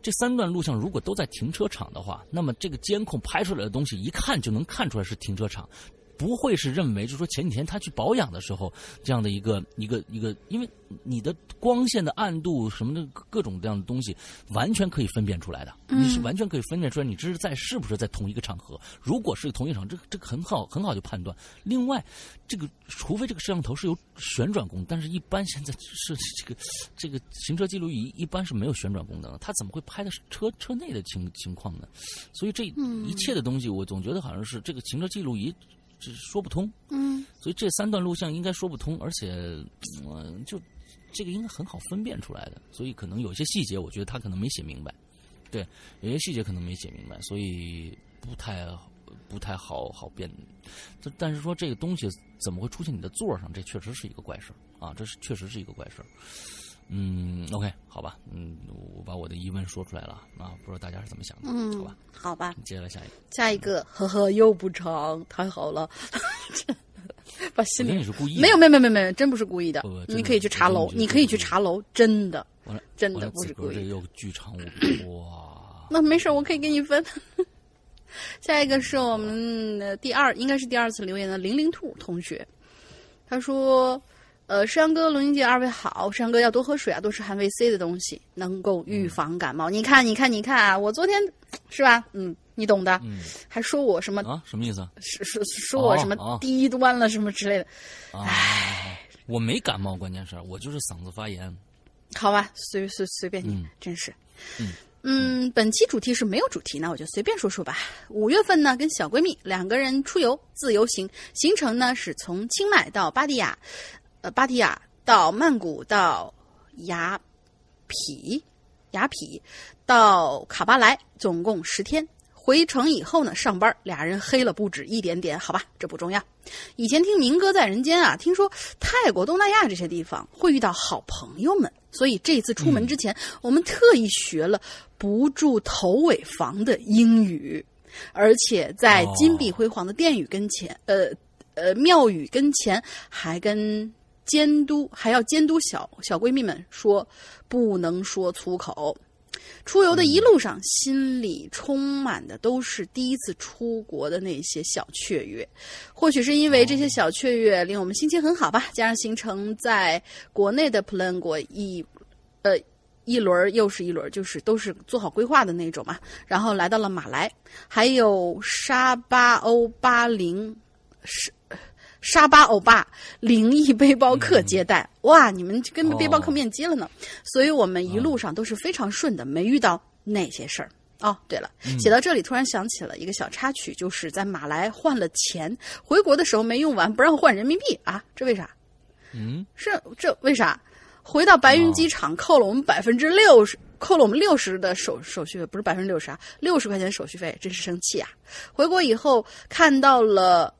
这三段录像如果都在停车场的话，那么这个监控拍出来的东西，一看就能看出来是停车场，不会是认为就是说前几天他去保养的时候这样的一个一个一个，因为你的光线的暗度什么的各种各样的东西，完全可以分辨出来的。嗯你是完全可以分辨出来，你这是在是不是在同一个场合。如果是同一场，这个这个很好很好就判断。另外，这个除非这个摄像头是有旋转功能，但是一般现在是这个这个行车记录仪一般是没有旋转功能的，它怎么会拍的是车车内的情情况呢？所以这嗯一切的东西，我总觉得好像是这个行车记录仪这说不通。嗯所以这三段录像应该说不通，而且，嗯、就这个应该很好分辨出来的。所以可能有些细节，我觉得他可能没写明白。对，有些细节可能没写明白，所以不太不太好好辨。但但是说这个东西怎么会出现你的座上，这确实是一个怪事儿啊，这是确实是一个怪事儿。嗯，OK，好吧，嗯，我把我的疑问说出来了啊，不知道大家是怎么想的，嗯好嗯吧？，好吧，接下来下一个，下一个，呵呵，又不长，太好了，把心里你是故意的没有没有没有没有，真不是故意的你可以去查楼你可以去查楼，真的真的不是故意。又巨长无比，哇！那没事，我可以给你分。下一个是我们的第二，应该是第二次留言的零零兔同学，他说：“呃，山哥、龙英姐二位好，山哥要多喝水啊，多吃含维 C 的东西，能够预防感冒。你看，你看，你看啊，我昨天是吧？嗯，你懂的，嗯还说我什么啊，什么意思啊？说说说我什么低端了什么之类的，啊，我没感冒，关键是我就是嗓子发炎。好吧，随随随便你，嗯真是。嗯嗯，本期主题是没有主题，那我就随便说说吧。五月份呢，跟小闺蜜两个人出游自由行，行程呢是从清迈到芭提雅，呃，芭提雅到曼谷到雅痞，雅痞到卡巴莱，总共十天。回城以后呢，上班俩人黑了不止一点点，好吧，这不重要。以前听民歌在人间啊，听说泰国、东南亚这些地方会遇到好朋友们，所以这次出门之前，我们特意学了不住头尾房的英语，而且在金碧辉煌的殿宇跟前，呃呃庙宇跟前，还跟监督还要监督小小闺蜜们说不能说粗口。出游的一路上，心里充满的都是第一次出国的那些小雀跃。或许是因为这些小雀跃令我们心情很好吧，加上行程在国内的 plan 过一，呃，一轮又是一轮，就是都是做好规划的那种嘛。然后来到了马来，还有沙巴欧巴林是。沙巴欧巴灵异背包客接待，哇！你们跟背包客面基了呢，所以我们一路上都是非常顺的，没遇到那些事儿。哦，对了，写到这里突然想起了一个小插曲，就是在马来换了钱，回国的时候没用完，不让换人民币啊？这为啥？嗯，是这为啥？回到白云机场扣了我们百分之六十，扣了我们六十的手手续费，不是百分之六十啊，六十块钱手续费，真是生气啊！回国以后看到了。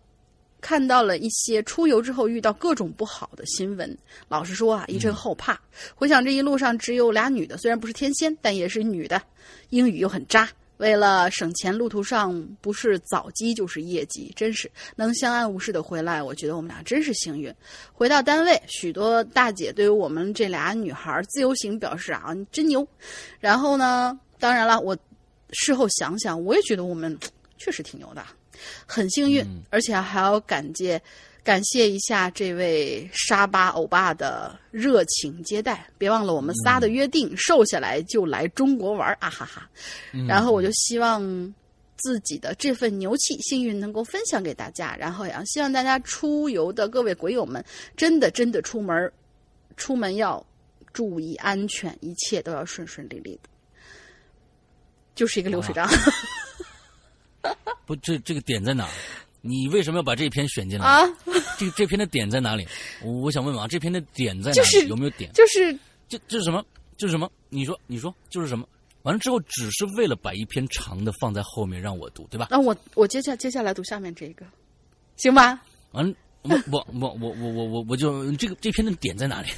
看到了一些出游之后遇到各种不好的新闻，老实说啊，一阵后怕。回想这一路上只有俩女的，虽然不是天仙，但也是女的，英语又很渣。为了省钱，路途上不是早机就是夜机，真是能相安无事的回来，我觉得我们俩真是幸运。回到单位，许多大姐对于我们这俩女孩自由行表示啊，你真牛。然后呢，当然了，我事后想想，我也觉得我们确实挺牛的。很幸运，而且还要感谢感谢一下这位沙巴欧巴的热情接待。别忘了我们仨的约定，瘦下来就来中国玩啊哈哈！然后我就希望自己的这份牛气、幸运能够分享给大家。然后也希望大家出游的各位鬼友们，真的真的出门，出门要注意安全，一切都要顺顺利利的。就是一个流水账。不，这这个点在哪？你为什么要把这篇选进来啊？这这篇的点在哪里？我我想问问啊，这篇的点在哪里？有没有点？就是这这是什么？这是什么？你说你说就是什么？完了之后，只是为了把一篇长的放在后面让我读，对吧？那我我接下接下来读下面这个，行吧？完，我我我我我我我我就这个这篇的点在哪里？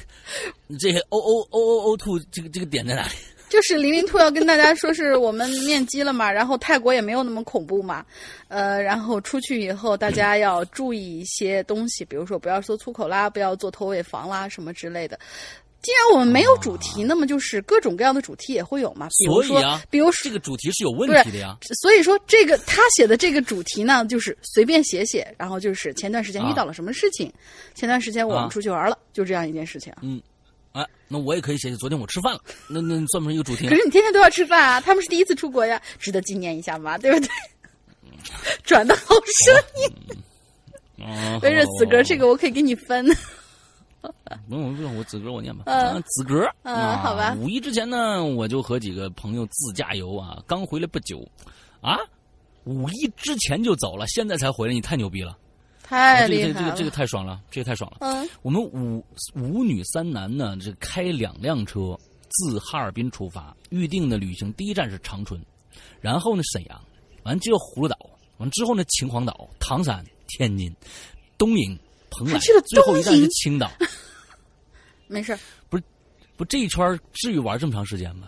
这 O O O O O two 这个这个点在哪里？就是零零兔要跟大家说，是我们面基了嘛，然后泰国也没有那么恐怖嘛，呃，然后出去以后大家要注意一些东西，比如说不要说粗口啦，不要做头尾房啦，什么之类的。既然我们没有主题，那么就是各种各样的主题也会有嘛。所以啊，比如说这个主题是有问题的呀。所以说这个他写的这个主题呢，就是随便写写，然后就是前段时间遇到了什么事情，前段时间我们出去玩了，就这样一件事情。嗯。哎，那我也可以写写。昨天我吃饭了，那那算不算一个主题？可是你天天都要吃饭啊！他们是第一次出国呀，值得纪念一下嘛，对不对？转的好声音。没事，子格，这个我可以给你分。不用不用，我子格我念吧。嗯，子格。嗯，好吧。五一之前呢，我就和几个朋友自驾游啊，刚回来不久。啊，五一之前就走了，现在才回来，你太牛逼了。太厉害了！这个这个这个太爽了，这个太爽了。嗯，我们五五女三男呢，这开两辆车自哈尔滨出发，预定的旅行第一站是长春，然后呢沈阳，完就葫芦岛，完之后呢秦皇岛、唐山、天津、东营、蓬莱，最后一站是青岛。没事，不是不这一圈至于玩这么长时间吗？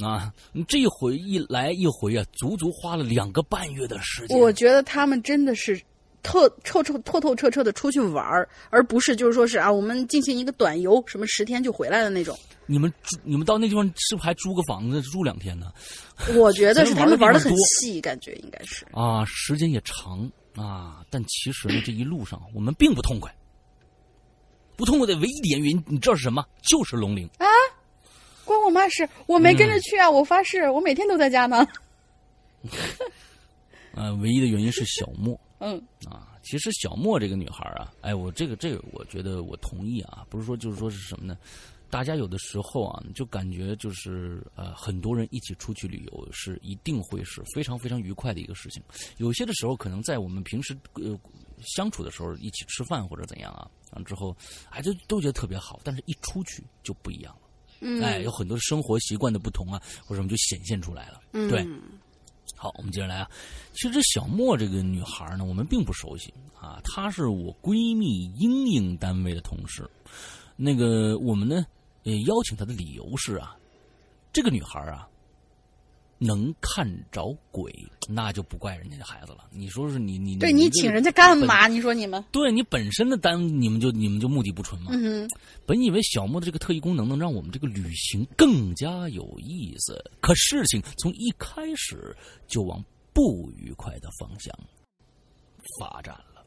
啊，这一回一来一回啊，足足花了两个半月的时间。我觉得他们真的是。透透透透透彻彻的出去玩儿，而不是就是说是啊，我们进行一个短游，什么十天就回来的那种。你们住，你们到那地方是不是还租个房子住两天呢？我觉得是他们玩的很细，感觉应该是啊，时间也长啊。但其实呢，这一路上我们并不痛快。不痛快的唯一的原因，你知道是什么？就是龙陵啊！关我妈事，我没跟着去啊！我发誓，我每天都在家呢。啊，唯一的原因是小莫。嗯啊，其实小莫这个女孩啊，哎，我这个这个，我觉得我同意啊，不是说就是说是什么呢？大家有的时候啊，就感觉就是呃，很多人一起出去旅游是一定会是非常非常愉快的一个事情。有些的时候，可能在我们平时呃相处的时候，一起吃饭或者怎样啊，完之后哎，就都觉得特别好。但是一出去就不一样了，嗯，哎，有很多生活习惯的不同啊，或者什么就显现出来了，嗯，对。好，我们接着来啊。其实小莫这个女孩呢，我们并不熟悉啊。她是我闺蜜英英单位的同事。那个我们呢，呃，邀请她的理由是啊，这个女孩啊。能看着鬼，那就不怪人家的孩子了。你说是你你对你请人家干嘛？你说你们对你本身的单，你们就你们就目的不纯嘛。嗯本以为小莫的这个特异功能能让我们这个旅行更加有意思，可事情从一开始就往不愉快的方向发展了。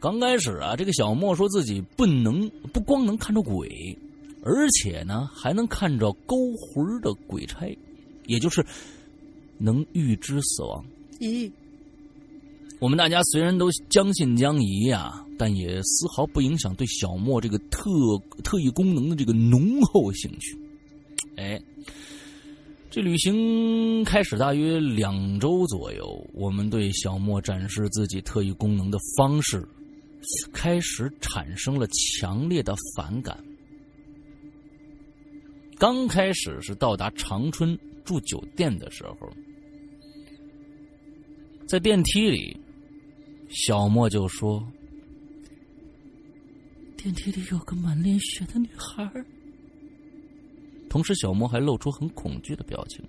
刚开始啊，这个小莫说自己不能不光能看着鬼。而且呢还能看着勾魂的鬼差，也就是能预知死亡。咦，我们大家虽然都将信将疑呀、但也丝毫不影响对小莫这个特特异功能的这个浓厚兴趣。哎，这旅行开始大约两周左右，我们对小莫展示自己特异功能的方式开始产生了强烈的反感。刚开始是到达长春住酒店的时候，在电梯里，小莫就说：“电梯里有个满脸血的女孩。”同时，小莫还露出很恐惧的表情，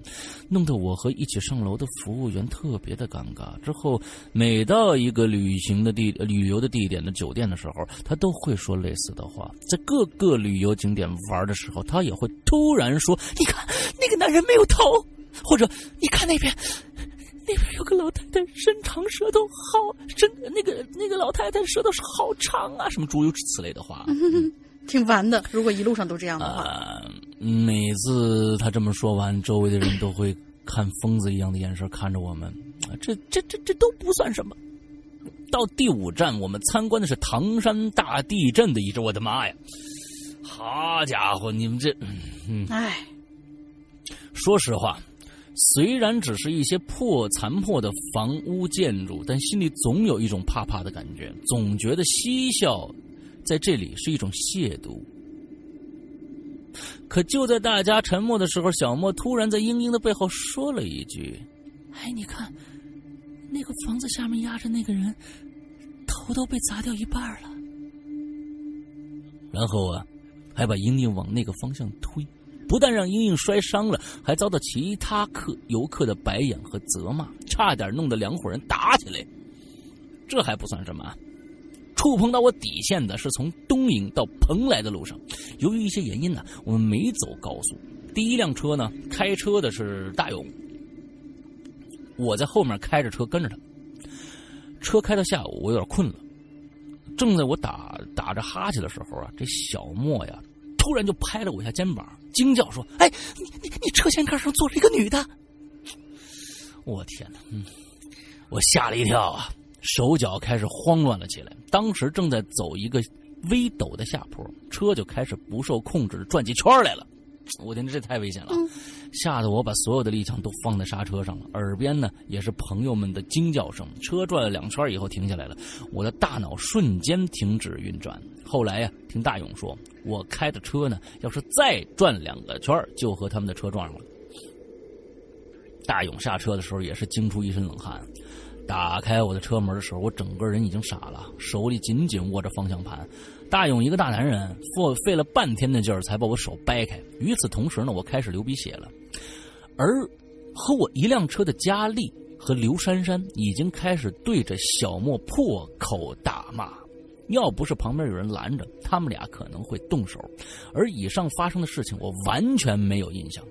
弄得我和一起上楼的服务员特别的尴尬。之后，每到一个旅行的地、旅游的地点的酒店的时候，他都会说类似的话。在各个旅游景点玩的时候，他也会突然说：“你看，那个男人没有头。”或者你看那边，那边有个老太太，伸长舌头，好伸那个那个老太太舌头是好长啊，什么诸如此类的话。挺烦的。如果一路上都这样的话，啊，每次他这么说完，周围的人都会看疯子一样的眼神看着我们。啊，这这这这都不算什么。到第五站，我们参观的是唐山大地震的遗址。我的妈呀！好家伙，你们这，嗯，唉，说实话，虽然只是一些破残破的房屋建筑，但心里总有一种怕怕的感觉，总觉得嬉笑在这里是一种亵渎。可就在大家沉默的时候，小莫突然在英英的背后说了一句：“哎，你看，那个房子下面压着那个人，头都被砸掉一半了。”然后啊，还把英英往那个方向推。不但让英英摔伤了，还遭到其他客游客的白眼和责骂，差点弄得两伙人打起来。这还不算什么啊，触碰到我底线的是从东营到蓬莱的路上，由于一些原因呢，我们没走高速。第一辆车呢，开车的是大勇，我在后面开着车跟着他。车开到下午，我有点困了。正在我打打着哈欠的时候啊，这小莫呀，突然就拍了我一下肩膀，惊叫说：“哎，你你你车前盖上坐着一个女的！”我天哪！嗯，我吓了一跳啊，手脚开始慌乱了起来。当时正在走一个微陡的下坡，车就开始不受控制的转起圈来了。我天，这太危险了！吓得我把所有的力气都放在刹车上了，耳边呢也是朋友们的惊叫声。车转了两圈以后停下来了，我的大脑瞬间停止运转。后来呀，听大勇说，我开的车呢，要是再转两个圈就和他们的车撞上了。大勇下车的时候也是惊出一身冷汗。打开我的车门的时候，我整个人已经傻了，手里紧紧握着方向盘。大勇一个大男人，费费了半天的劲儿才把我手掰开。与此同时呢，我开始流鼻血了，而和我一辆车的佳丽和刘珊珊已经开始对着小莫破口大骂。要不是旁边有人拦着，他们俩可能会动手。而以上发生的事情，我完全没有印象。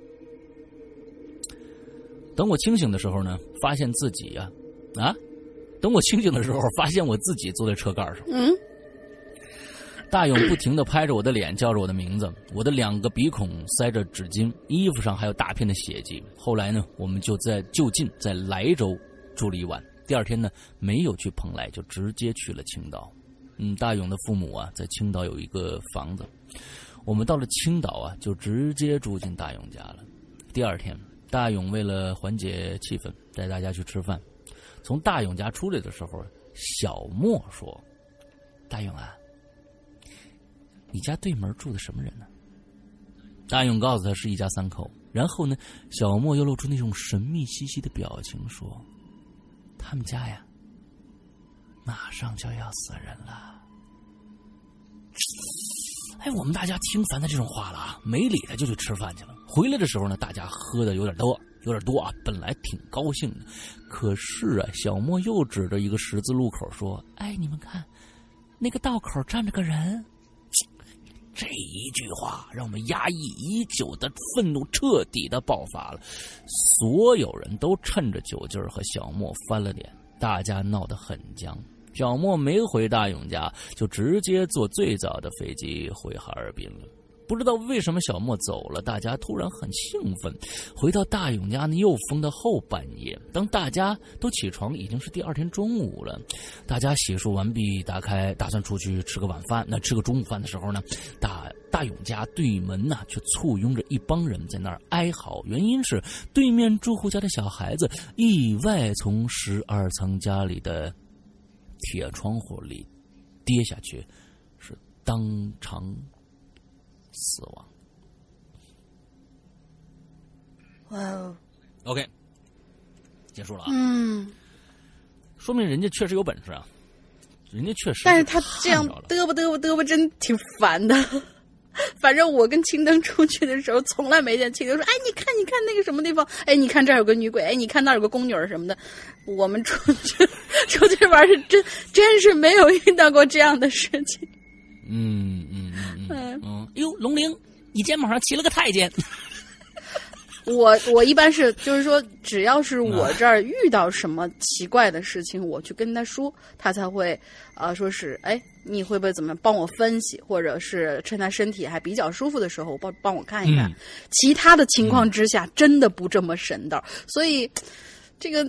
等我清醒的时候呢，发现自己呀、啊，等我清醒的时候，发现我自己坐在车盖上。嗯，大勇不停的拍着我的脸，叫着我的名字，我的两个鼻孔塞着纸巾，衣服上还有大片的血迹。后来呢，我们就在就近在莱州住了一晚。第二天呢，没有去蓬莱，就直接去了青岛。嗯，大勇的父母啊，在青岛有一个房子。我们到了青岛啊，就直接住进大勇家了。第二天，大勇为了缓解气氛，带大家去吃饭。从大勇家出来的时候，小莫说：“大勇啊，你家对门住的什么人呢？”大勇告诉他是一家三口。然后呢，小莫又露出那种神秘兮兮的表情，说：“他们家呀，马上就要死人了。” 哎，我们大家听烦他这种话了啊，没理他，就去吃饭去了。回来的时候呢，大家喝的有点多，有点多啊。本来挺高兴的，可是啊，小莫又指着一个十字路口说：“哎，你们看，那个道口站着个人。”这一句话让我们压抑已久的愤怒彻底的爆发了，所有人都趁着酒劲儿和小莫翻了脸，大家闹得很僵。小莫没回大勇家，就直接坐最早的飞机回哈尔滨了。不知道为什么小莫走了，大家突然很兴奋。回到大勇家呢，又封到后半夜。当大家都起床，已经是第二天中午了。大家洗漱完毕，打开打算出去吃个晚饭。那吃个中午饭的时候呢，大大勇家对门呢，却簇拥着一帮人在那儿哀嚎。原因是对面住户家的小孩子意外从十二层家里的铁窗户里跌下去，是当场死亡。哇哦，OK，结束了啊，嗯，说明人家确实有本事啊，人家确实。但是他这样嘚啵嘚啵嘚啵，真挺烦的。反正我跟青灯出去的时候，从来没见青灯说：“哎，你看，你看那个什么地方？哎，你看这儿有个女鬼，哎，你看那儿有个宫女儿什么的。”我们出去出去玩是真真是没有遇到过这样的事情。嗯嗯嗯嗯嗯，哎呦，龙玲，你肩膀上骑了个太监。我我一般是就是说，只要是我这儿遇到什么奇怪的事情，我去跟他说，他才会啊、呃、说是哎，你会不会怎么样帮我分析，或者是趁他身体还比较舒服的时候帮帮我看一看。嗯其他的情况之下，真的不这么神道。所以这个。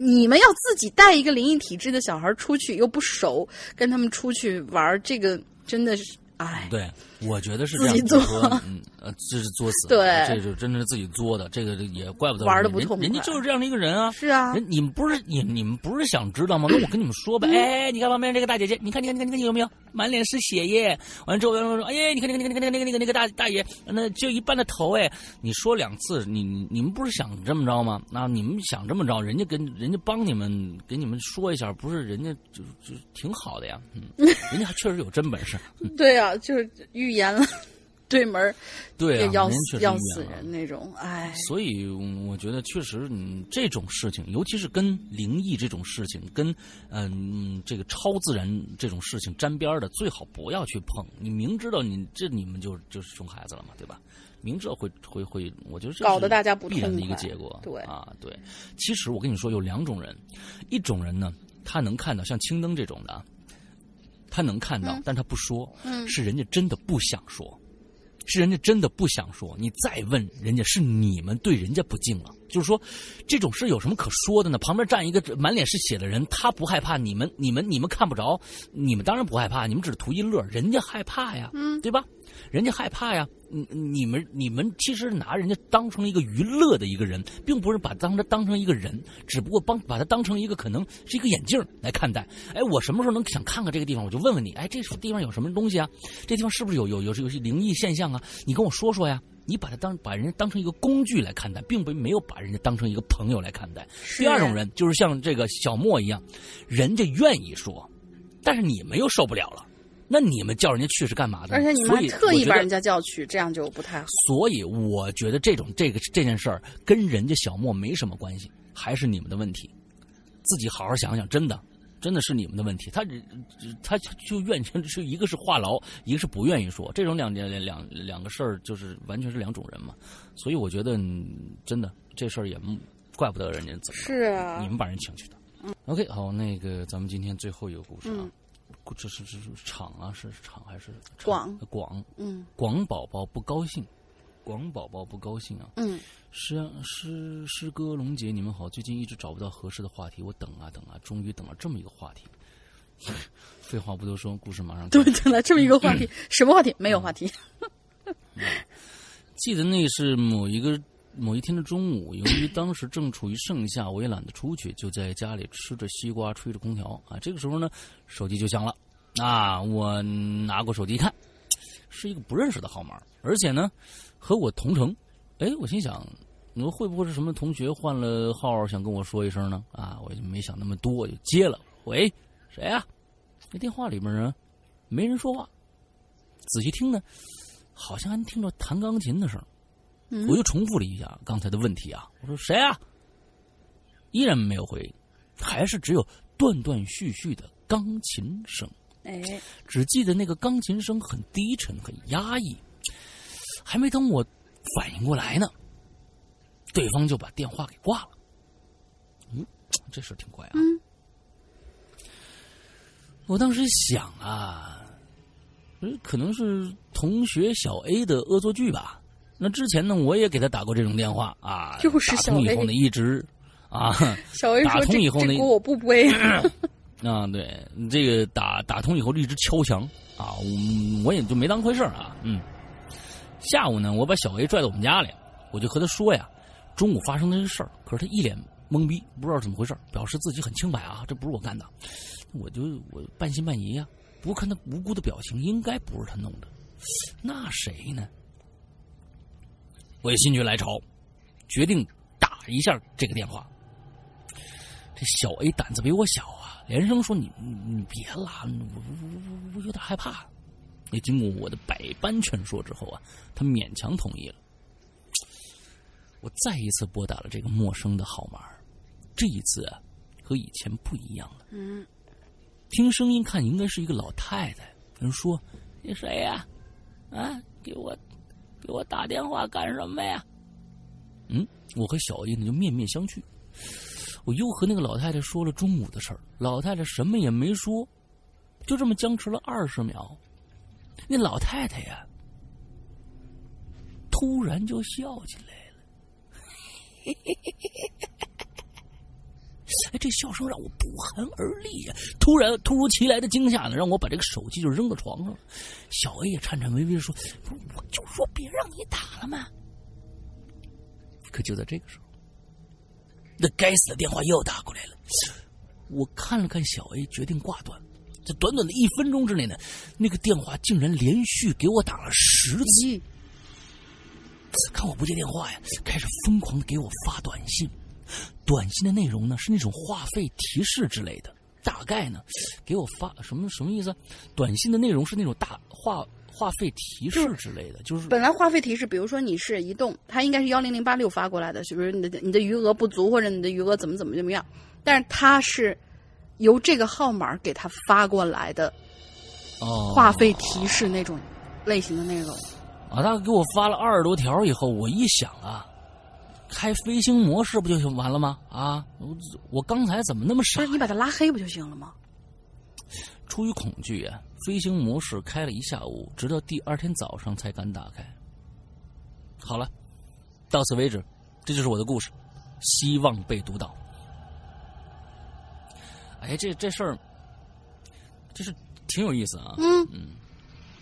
你们要自己带一个灵异体质的小孩出去，又不熟，跟他们出去玩，这个真的是，哎，对，我觉得是这样。自己作嗯，呃，这是作死。对这就真的是自己作的，这个也怪不得玩得人不痛快人家就是这样的一个人啊。是啊，人你们不是你你们不是想知道吗？那我跟你们 说呗。哎，你看旁边这个大姐姐，你看你看你看你看有没有满脸是血液？完了之后说，哎，你看你看你看那个那个那个那个大大爷，那就一半的头哎。你说两次，你你你们不是想这么着吗？那你们想这么着，人家跟人家帮你们给你们说一下，不是人家就就挺好的呀。嗯，人家还确实有真本事。对呀，就是预言了，对门儿对啊，要死要死人那种，哎，所以嗯我觉得确实，嗯，这种事情，尤其是跟灵异这种事情，跟嗯这个超自然这种事情沾边的，最好不要去碰。你明知道你这你们就就是熊孩子了嘛，对吧？明知道会会会，我觉得这搞是得大家不必然的一个结果。对啊，对。其实我跟你说，有两种人，一种人呢，他能看到像青灯这种的啊，他能看到，但他不说，嗯是人家真的不想说。是人家真的不想说，你再问人家是你们对人家不敬了。就是说，这种事有什么可说的呢？旁边站一个满脸是血的人，他不害怕，你们、你们、你们看不着，你们当然不害怕，你们只是图一乐，人家害怕呀，嗯，对吧？人家害怕呀，你你们你们其实拿人家当成一个娱乐的一个人，并不是把当他当成一个人，只不过帮把他当成一个可能是一个眼镜来看待。哎，我什么时候能想看看这个地方，我就问问你，哎，这地方有什么东西啊？这地方是不是有有有有些灵异现象啊？你跟我说说呀。你把他当把人家当成一个工具来看待，并不没有把人家当成一个朋友来看待。第二种人就是像这个小莫一样，人家愿意说，但是你们又受不了了。那你们叫人家去是干嘛的？而且你们还特意把人家叫去，这样就不太好。所以我觉得这种这个这件事儿跟人家小莫没什么关系，还是你们的问题。自己好好想想，真的，真的是你们的问题。他他就愿意是一个是话痨，一个是不愿意说，这种两两两两个事儿就是完全是两种人嘛。所以我觉得嗯真的这事儿也怪不得人家怎么是啊你们把人请去的。嗯 OK，好，那个咱们今天最后一个故事啊。嗯这是这是厂啊，是厂还是厂广广？嗯广宝宝不高兴，广宝宝不高兴啊！嗯，诗啊诗诗歌龙姐，你们好，最近一直找不到合适的话题，我等啊等啊，终于等了这么一个话题。废话不多说，故事马上开对始。对了，这么一个话题，什么话题？没有话题。记得那是某一个某一天的中午，由于当时正处于盛夏，我也懒得出去，就在家里吃着西瓜，吹着空调啊。这个时候呢，手机就响了啊！我拿过手机一看，是一个不认识的号码，而且呢，和我同城。哎，我心想，你说会不会是什么同学换了号想跟我说一声呢？啊，我就没想那么多，就接了。喂，谁呀、那电话里面呢，没人说话。仔细听呢，好像还能听着弹钢琴的声。嗯我又重复了一下刚才的问题啊，我说谁啊？依然没有回应，还是只有断断续续的钢琴声。哎，只记得那个钢琴声很低沉、很压抑。还没等我反应过来呢，对方就把电话给挂了。嗯，这事挺怪啊。嗯我当时想啊，呃可能是同学小 A 的恶作剧吧。那之前呢，我也给他打过这种电话啊，就是小 打通以后呢，一直啊，小 A 打通以后呢我不背。啊，对，这个打打通以后一直敲墙啊，我我也就没当回事儿啊，嗯。下午呢，我把小 A 拽到我们家里，我就和他说呀，中午发生的这事儿。可是他一脸懵逼，不知道怎么回事儿，表示自己很清白啊，这不是我干的。我就我半信半疑呀、不过看他无辜的表情，应该不是他弄的。那谁呢？我也心血来潮，决定打一下这个电话。这小 A 胆子比我小啊，连声说：“你你你别拉，我我我我有点害怕。”也经过我的百般劝说之后啊，他勉强同意了。我再一次拨打了这个陌生的号码，这一次啊，和以前不一样了。嗯，听声音看应该是一个老太太。人说：“你谁呀？啊，给我给我打电话干什么呀？”嗯，我和小 A 呢就面面相觑。我又和那个老太太说了中午的事儿，老太太什么也没说，就这么僵持了二十秒。那老太太呀，突然就笑起来了。哎，这笑声让我不寒而栗呀、突然，突如其来的惊吓呢，让我把这个手机就扔到床上了。小 A 也颤颤巍巍的说：“，我就说别让你打了嘛。”可就在这个时候，那该死的电话又打过来了。我看了看小 A，决定挂断。在短短的一分钟之内呢，那个电话竟然连续给我打了十次。看我不接电话呀，开始疯狂的给我发短信。短信的内容呢是那种话费提示之类的，大概呢给我发什么什么意思？短信的内容是那种大话话费提示之类的，就是本来话费提示，比如说你是移动，它应该是幺零零八六发过来的，是不是？你的你的余额不足，或者你的余额怎么怎么怎么样？但是它是由这个号码给他发过来的哦话费提示那种类型的内容。啊，他给我发了二十多条以后，我一想啊，开飞行模式不就行完了吗？啊，我我刚才怎么那么傻不是？你把他拉黑不就行了吗？出于恐惧啊，飞行模式开了一下午，直到第二天早上才敢打开。好了，到此为止，这就是我的故事，希望被读到。哎，这这事儿，就是挺有意思啊。嗯嗯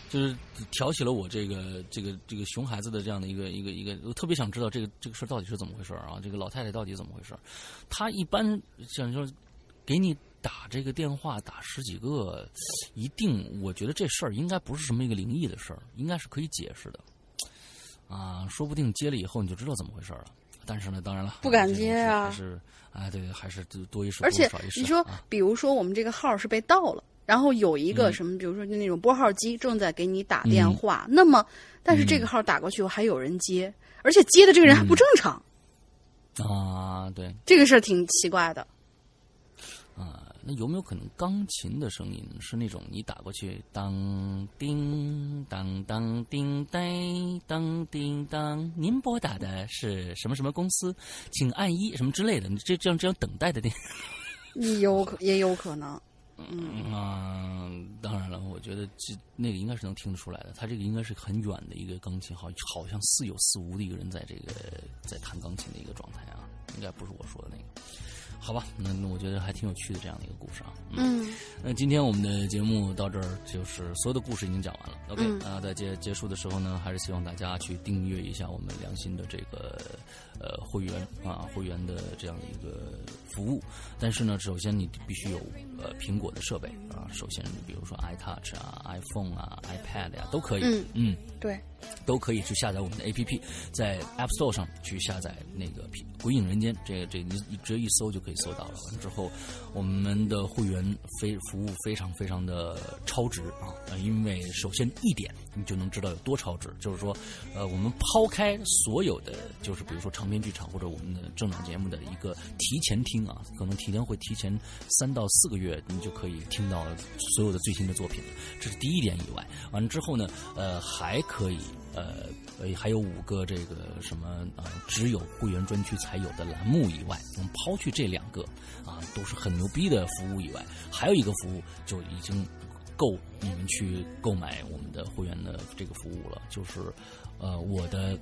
就是挑起了我这个这个这个熊孩子的这样的一个一个一个，我特别想知道这个这个事儿到底是怎么回事儿啊？这个老太太到底怎么回事儿？她一般像说给你打这个电话打十几个，一定我觉得这事儿应该不是什么一个灵异的事儿，应该是可以解释的啊，说不定接了以后你就知道怎么回事儿了。但是呢，当然了，不敢接啊事还是哎，对，还是多一事而且少一事。你说啊，比如说我们这个号是被盗了，然后有一个嗯。什么，比如说就那种拨号机正在给你打电话，那么但是这嗯个号打过去还有人接，而且接的这个人还不正常，啊，对，这个事儿挺奇怪的。啊，那有没有可能钢琴的声音是那种你打过去当叮当当叮当当叮当，您拨打的是什么什么公司，请按一什么之类的，你这这样这样等待的电也有可也有可能，嗯啊，当然了，我觉得这那个应该是能听得出来的，他这个应该是很远的一个钢琴，好好像似有似无的一个人在这个在弹钢琴的一个状态啊，应该不是我说的那个。好吧，那那我觉得还挺有趣的这样的一个故事啊。嗯那今天我们的节目到这儿，就是所有的故事已经讲完了。OK，嗯那在结结束的时候呢，还是希望大家去订阅一下我们良心的这个呃会员啊会员的这样的一个服务。但是呢，首先你必须有呃苹果的设备啊，首先比如说 iTouch 啊、iPhone 啊、iPad 呀、都可以。嗯嗯对，都可以去下载我们的 APP，在 App Store 上去下载那个《鬼影人间》，这个这个你你直接一搜就可以搜到了。完之后，我们的会员非服务非常非常的超值啊！呃因为首先一点，你就能知道有多超值，就是说，呃，我们抛开所有的，就是比如说长篇剧场或者我们的正档节目的一个提前听啊，可能提前会提前三到四个月，你就可以听到所有的最新的作品。这是第一点以外，完了之后呢，呃，还可以呃呃还有五个这个什么呃只有会员专区才有的栏目以外，我们抛去这两个啊都是很牛逼的服务以外，还有一个服务就已经够你们去购买我们的会员的这个服务了，就是呃我的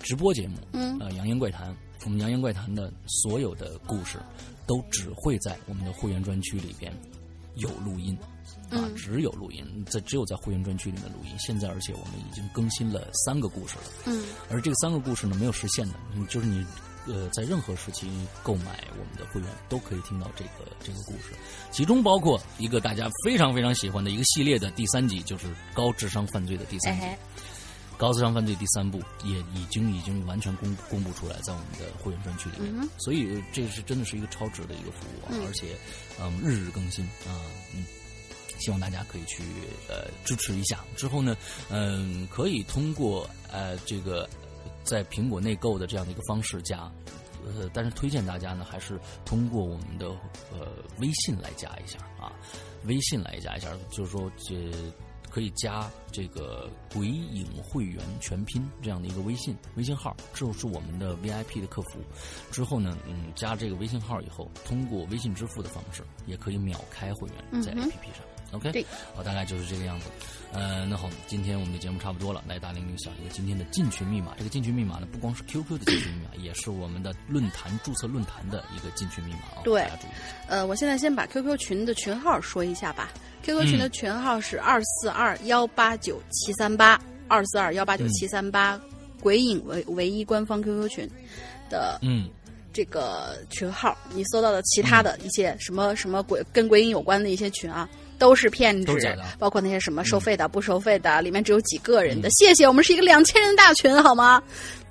直播节目，嗯呃《扬言怪谈》，我们《扬言怪谈》的所有的故事都只会在我们的会员专区里边有录音。啊，嗯只有录音，在只有在会员专区里面录音。现在，而且我们已经更新了三个故事了。嗯而这三个故事呢，没有实现的，嗯就是你呃在任何时期购买我们的会员都可以听到这个这个故事，其中包括一个大家非常非常喜欢的一个系列的第三集，就是高智商犯罪的第三集。哎，高智商犯罪第三部也已经已经完全公公布出来，在我们的会员专区里面，嗯所以这是真的是一个超值的一个服务啊，嗯而且嗯日日更新啊，嗯。希望大家可以去呃支持一下。之后呢，嗯，可以通过呃这个在苹果内购的这样的一个方式加，呃，但是推荐大家呢还是通过我们的呃微信来加一下啊，微信来加一下，就是说这。可以加这个“鬼影会员全拼”这样的一个微信微信号，这是我们的 VIP 的客服。之后呢，嗯，加这个微信号以后，通过微信支付的方式，也可以秒开会员在 APP 上。OK，对，好，大概就是这个样子。呃，那好，今天我们的节目差不多了，来大玲玲想一个今天的进群密码。这个进群密码呢，不光是 QQ 的进群密码，也是我们的论坛注册论坛的一个进群密码啊。对。呃，我现在先把 QQ 群的群号说一下吧。QQ 群的嗯群号是二四二幺八九七三八二四二幺八九七三八，鬼影唯唯一官方 QQ 群的嗯，这个群号，你搜到的其他的一些什么什么鬼跟鬼影有关的一些群啊，都是骗子包括那些什么收费的、不收费的，里面只有几个人的。谢谢，我们是一个两千人大群，好吗？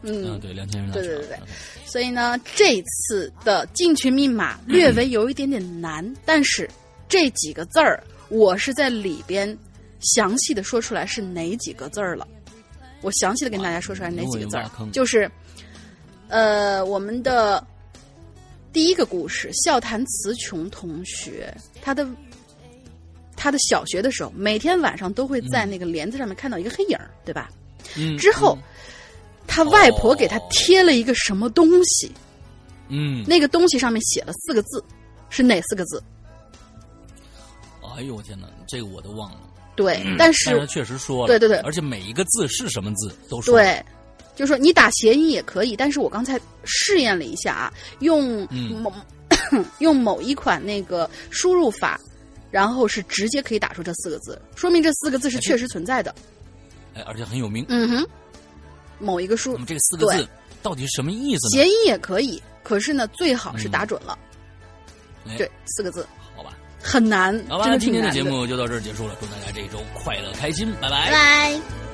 嗯，嗯，对，两千人大群对对对。所以呢，这次的进群密码略微有一点点难，但是这几个字儿，我是在里边详细的说出来是哪几个字儿了。我详细的跟大家说出来哪几个字儿。就是，呃，我们的第一个故事，笑谈词穷同学，他的他的小学的时候，每天晚上都会在那个帘子上面看到一个黑影儿，对吧？嗯，之后，他外婆给他贴了一个什么东西，嗯，那个东西上面写了四个字，是哪四个字？哎呦我天哪，这个我都忘了。对，但但是是确实说了，对对对。而且每一个字是什么字都说，对，就是说你打谐音也可以，但是我刚才试验了一下啊，用嗯。某、用某一款那个输入法，然后是直接可以打出这四个字，说明这四个字是确实存在的。哎，而且很有名。嗯哼，某一个书那么这个四个字到底是什么意思呢？谐音也可以，可是呢，最好是打准了。哎对，四个字好吧，很难，好吧，今天的节。目就到这儿结束了，祝大家这一周快乐开心，拜拜。拜。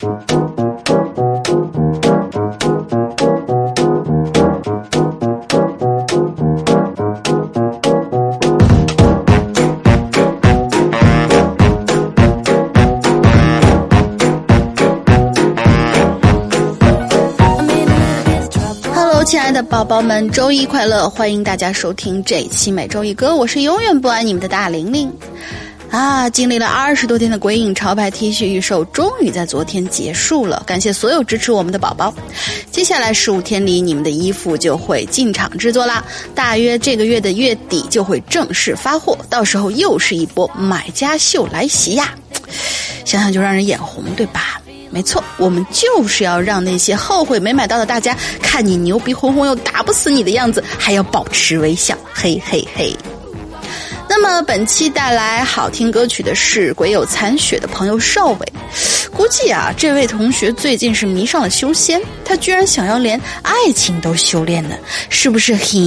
亲爱的宝宝们，周一快乐！欢迎大家收听这一期每周一歌，我是永远不爱你们的大玲玲。啊，经历了二十多天的鬼影潮牌 T 恤预售，终于在昨天结束了。感谢所有支持我们的宝宝。接下来十五天里，你们的衣服就会进场制作啦，大约这个月的月底就会正式发货，到时候又是一波买家秀来袭呀！想想就让人眼红，对吧？没错，我们就是要让那些后悔没买到的大家，看你牛逼哄哄又打不死你的样子，还要保持微笑，嘿嘿嘿。那么本期带来好听歌曲的是鬼有残雪的朋友少伟，估计啊，这位同学最近是迷上了修仙，他居然想要连爱情都修炼呢，是不是嘿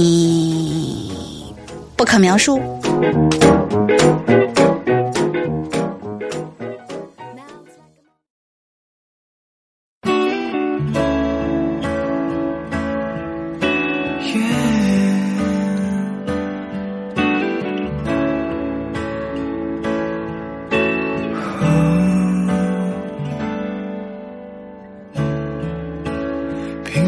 不可描述？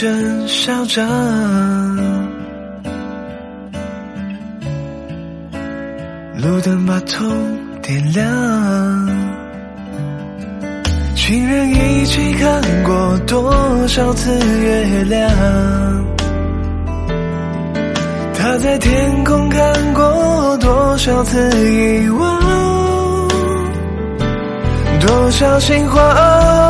真嚣张。路灯把头点亮，情人一起看过多少次月亮？他在天空看过多少次遗忘？多少心慌？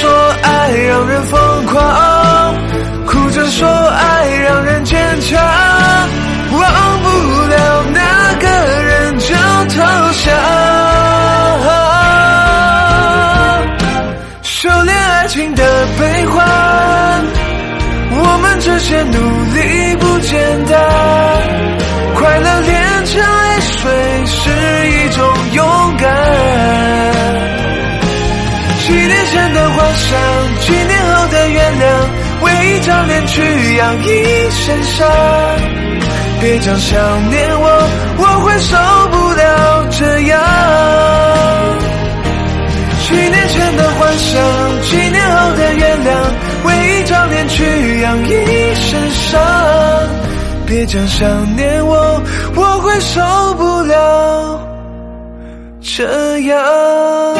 说爱让人疯狂，哭着说爱让人坚强，忘不了那个人就投降。修炼爱情的悲欢，我们这些努前的幻想，几年后的原谅，为一张脸去养一身伤。别讲想念我，我会受不了这样。几年前的幻想，几年后的原谅，为一张脸去养一身伤。别讲想念我，我会受不了这样。